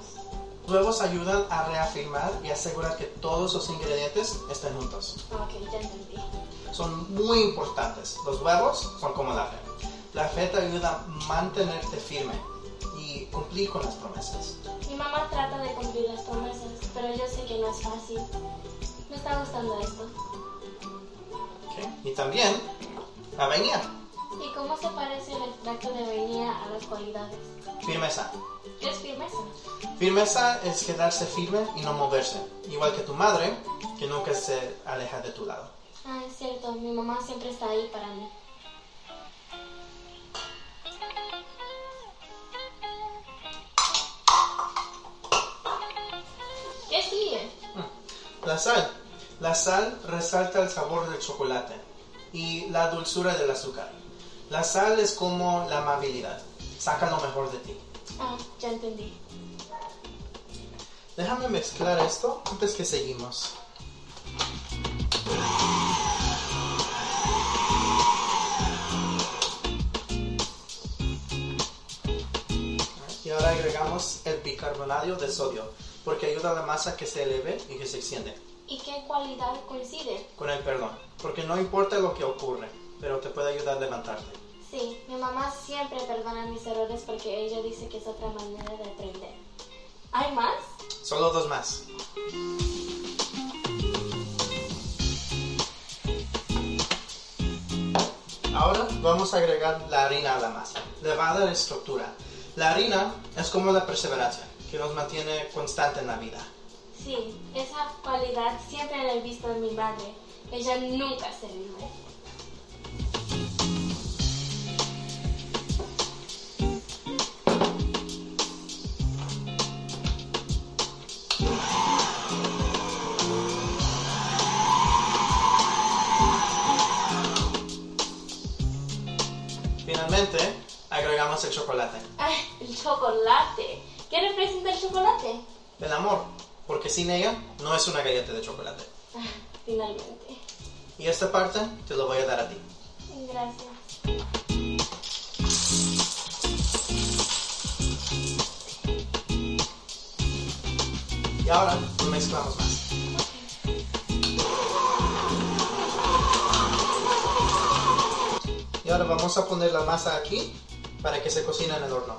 Los huevos ayudan a reafirmar y asegurar que todos los ingredientes estén juntos. Ok, ya entendí. Son muy importantes. Los huevos son como la fe. La fe te ayuda a mantenerte firme y cumplir con las promesas. Mi mamá trata de cumplir las promesas, pero yo sé que no es fácil. Me está gustando esto. ¿ok? Y también la vainilla, ¿Y cómo se parece el extracto de vainilla a las cualidades? firmeza. ¿Qué es firmeza? Firmeza es quedarse firme y no moverse. Igual que tu madre, que nunca se aleja de tu lado. Ah, es cierto, mi mamá siempre está ahí para mí. ¿Qué sigue? La sal. La sal resalta el sabor del chocolate y la dulzura del azúcar. La sal es como la amabilidad. Saca lo mejor de ti. Ah, ya entendí. Déjame mezclar esto antes que seguimos. Y ahora agregamos el bicarbonato de sodio, porque ayuda a la masa que se eleve y que se extiende. ¿Y qué cualidad coincide? Con el perdón, porque no importa lo que ocurre, pero te puede ayudar a levantarte. Sí, mi mamá siempre perdona mis errores porque ella dice que es otra manera de aprender. ¿Hay más? Solo dos más. Ahora vamos a agregar la harina a la masa. Le va a dar estructura. La harina es como la perseverancia, que nos mantiene constante en la vida. Sí, esa cualidad siempre la he visto en mi madre. Ella nunca se rinde. Finalmente, agregamos el chocolate. ¡Ay, el chocolate! ¿Qué representa el chocolate? El amor, porque sin ella no es una galleta de chocolate. Ah, finalmente. Y esta parte te lo voy a dar a ti. Gracias. Y ahora lo mezclamos más. Y ahora vamos a poner la masa aquí para que se cocine en el horno.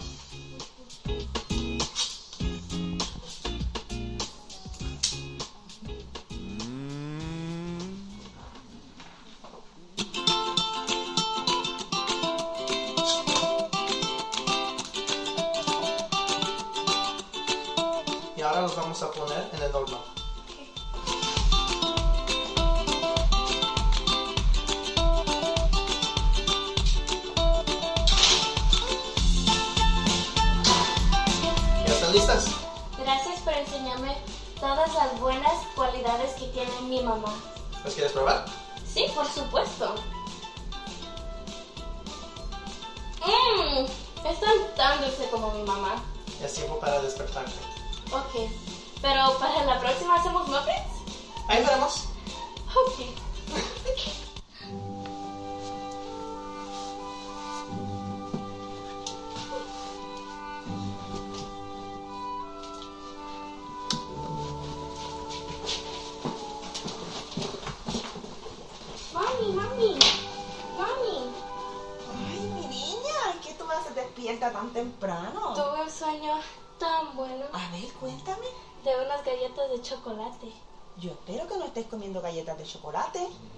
Chocolate.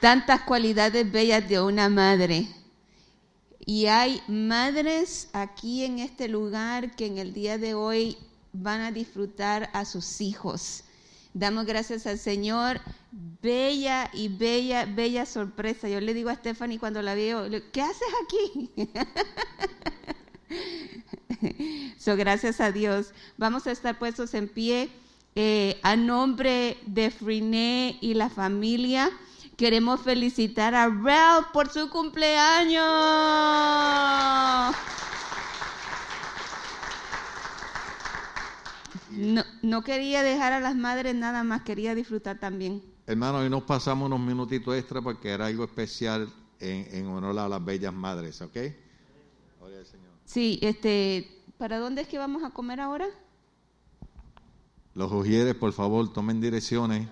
Tantas cualidades bellas de una madre. Y hay madres aquí en este lugar que en el día de hoy van a disfrutar a sus hijos. Damos gracias al Señor. Bella y bella, bella sorpresa. Yo le digo a Stephanie cuando la veo, ¿qué haces aquí? [LAUGHS] so, gracias a Dios. Vamos a estar puestos en pie eh, a nombre de Friné y la familia. Queremos felicitar a Ralph por su cumpleaños. No, no, quería dejar a las madres nada más, quería disfrutar también. Hermano, hoy nos pasamos unos minutitos extra porque era algo especial en, en honor a las bellas madres, ¿ok? Gloria al Señor. Sí, este, ¿para dónde es que vamos a comer ahora? Los ujieres, por favor, tomen direcciones.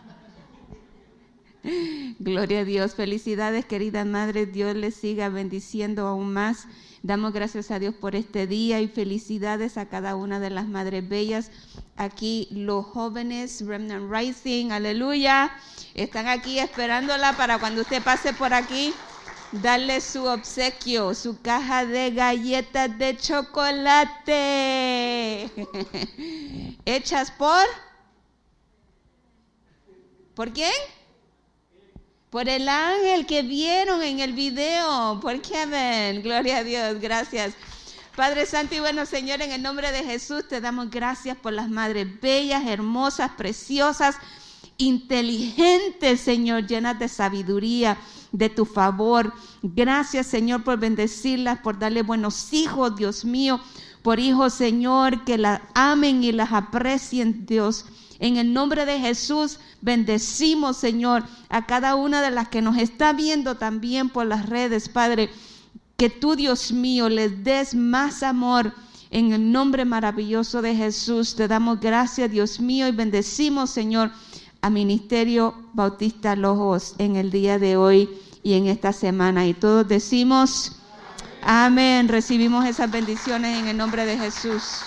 [LAUGHS] Gloria a Dios, felicidades querida madre, Dios les siga bendiciendo aún más. Damos gracias a Dios por este día y felicidades a cada una de las madres bellas. Aquí los jóvenes Remnant Rising, aleluya, están aquí esperándola para cuando usted pase por aquí, darle su obsequio, su caja de galletas de chocolate. [LAUGHS] Hechas por... ¿Por quién? Por el ángel que vieron en el video, por Kevin. Gloria a Dios, gracias. Padre Santo y bueno, Señor, en el nombre de Jesús te damos gracias por las madres bellas, hermosas, preciosas, inteligentes, Señor, llenas de sabiduría, de tu favor. Gracias, Señor, por bendecirlas, por darle buenos hijos, Dios mío, por hijos, Señor, que las amen y las aprecien, Dios. En el nombre de Jesús, bendecimos, Señor, a cada una de las que nos está viendo también por las redes, Padre. Que tú, Dios mío, les des más amor. En el nombre maravilloso de Jesús, te damos gracias, Dios mío, y bendecimos, Señor, a Ministerio Bautista Lojos en el día de hoy y en esta semana. Y todos decimos, amén. Recibimos esas bendiciones en el nombre de Jesús.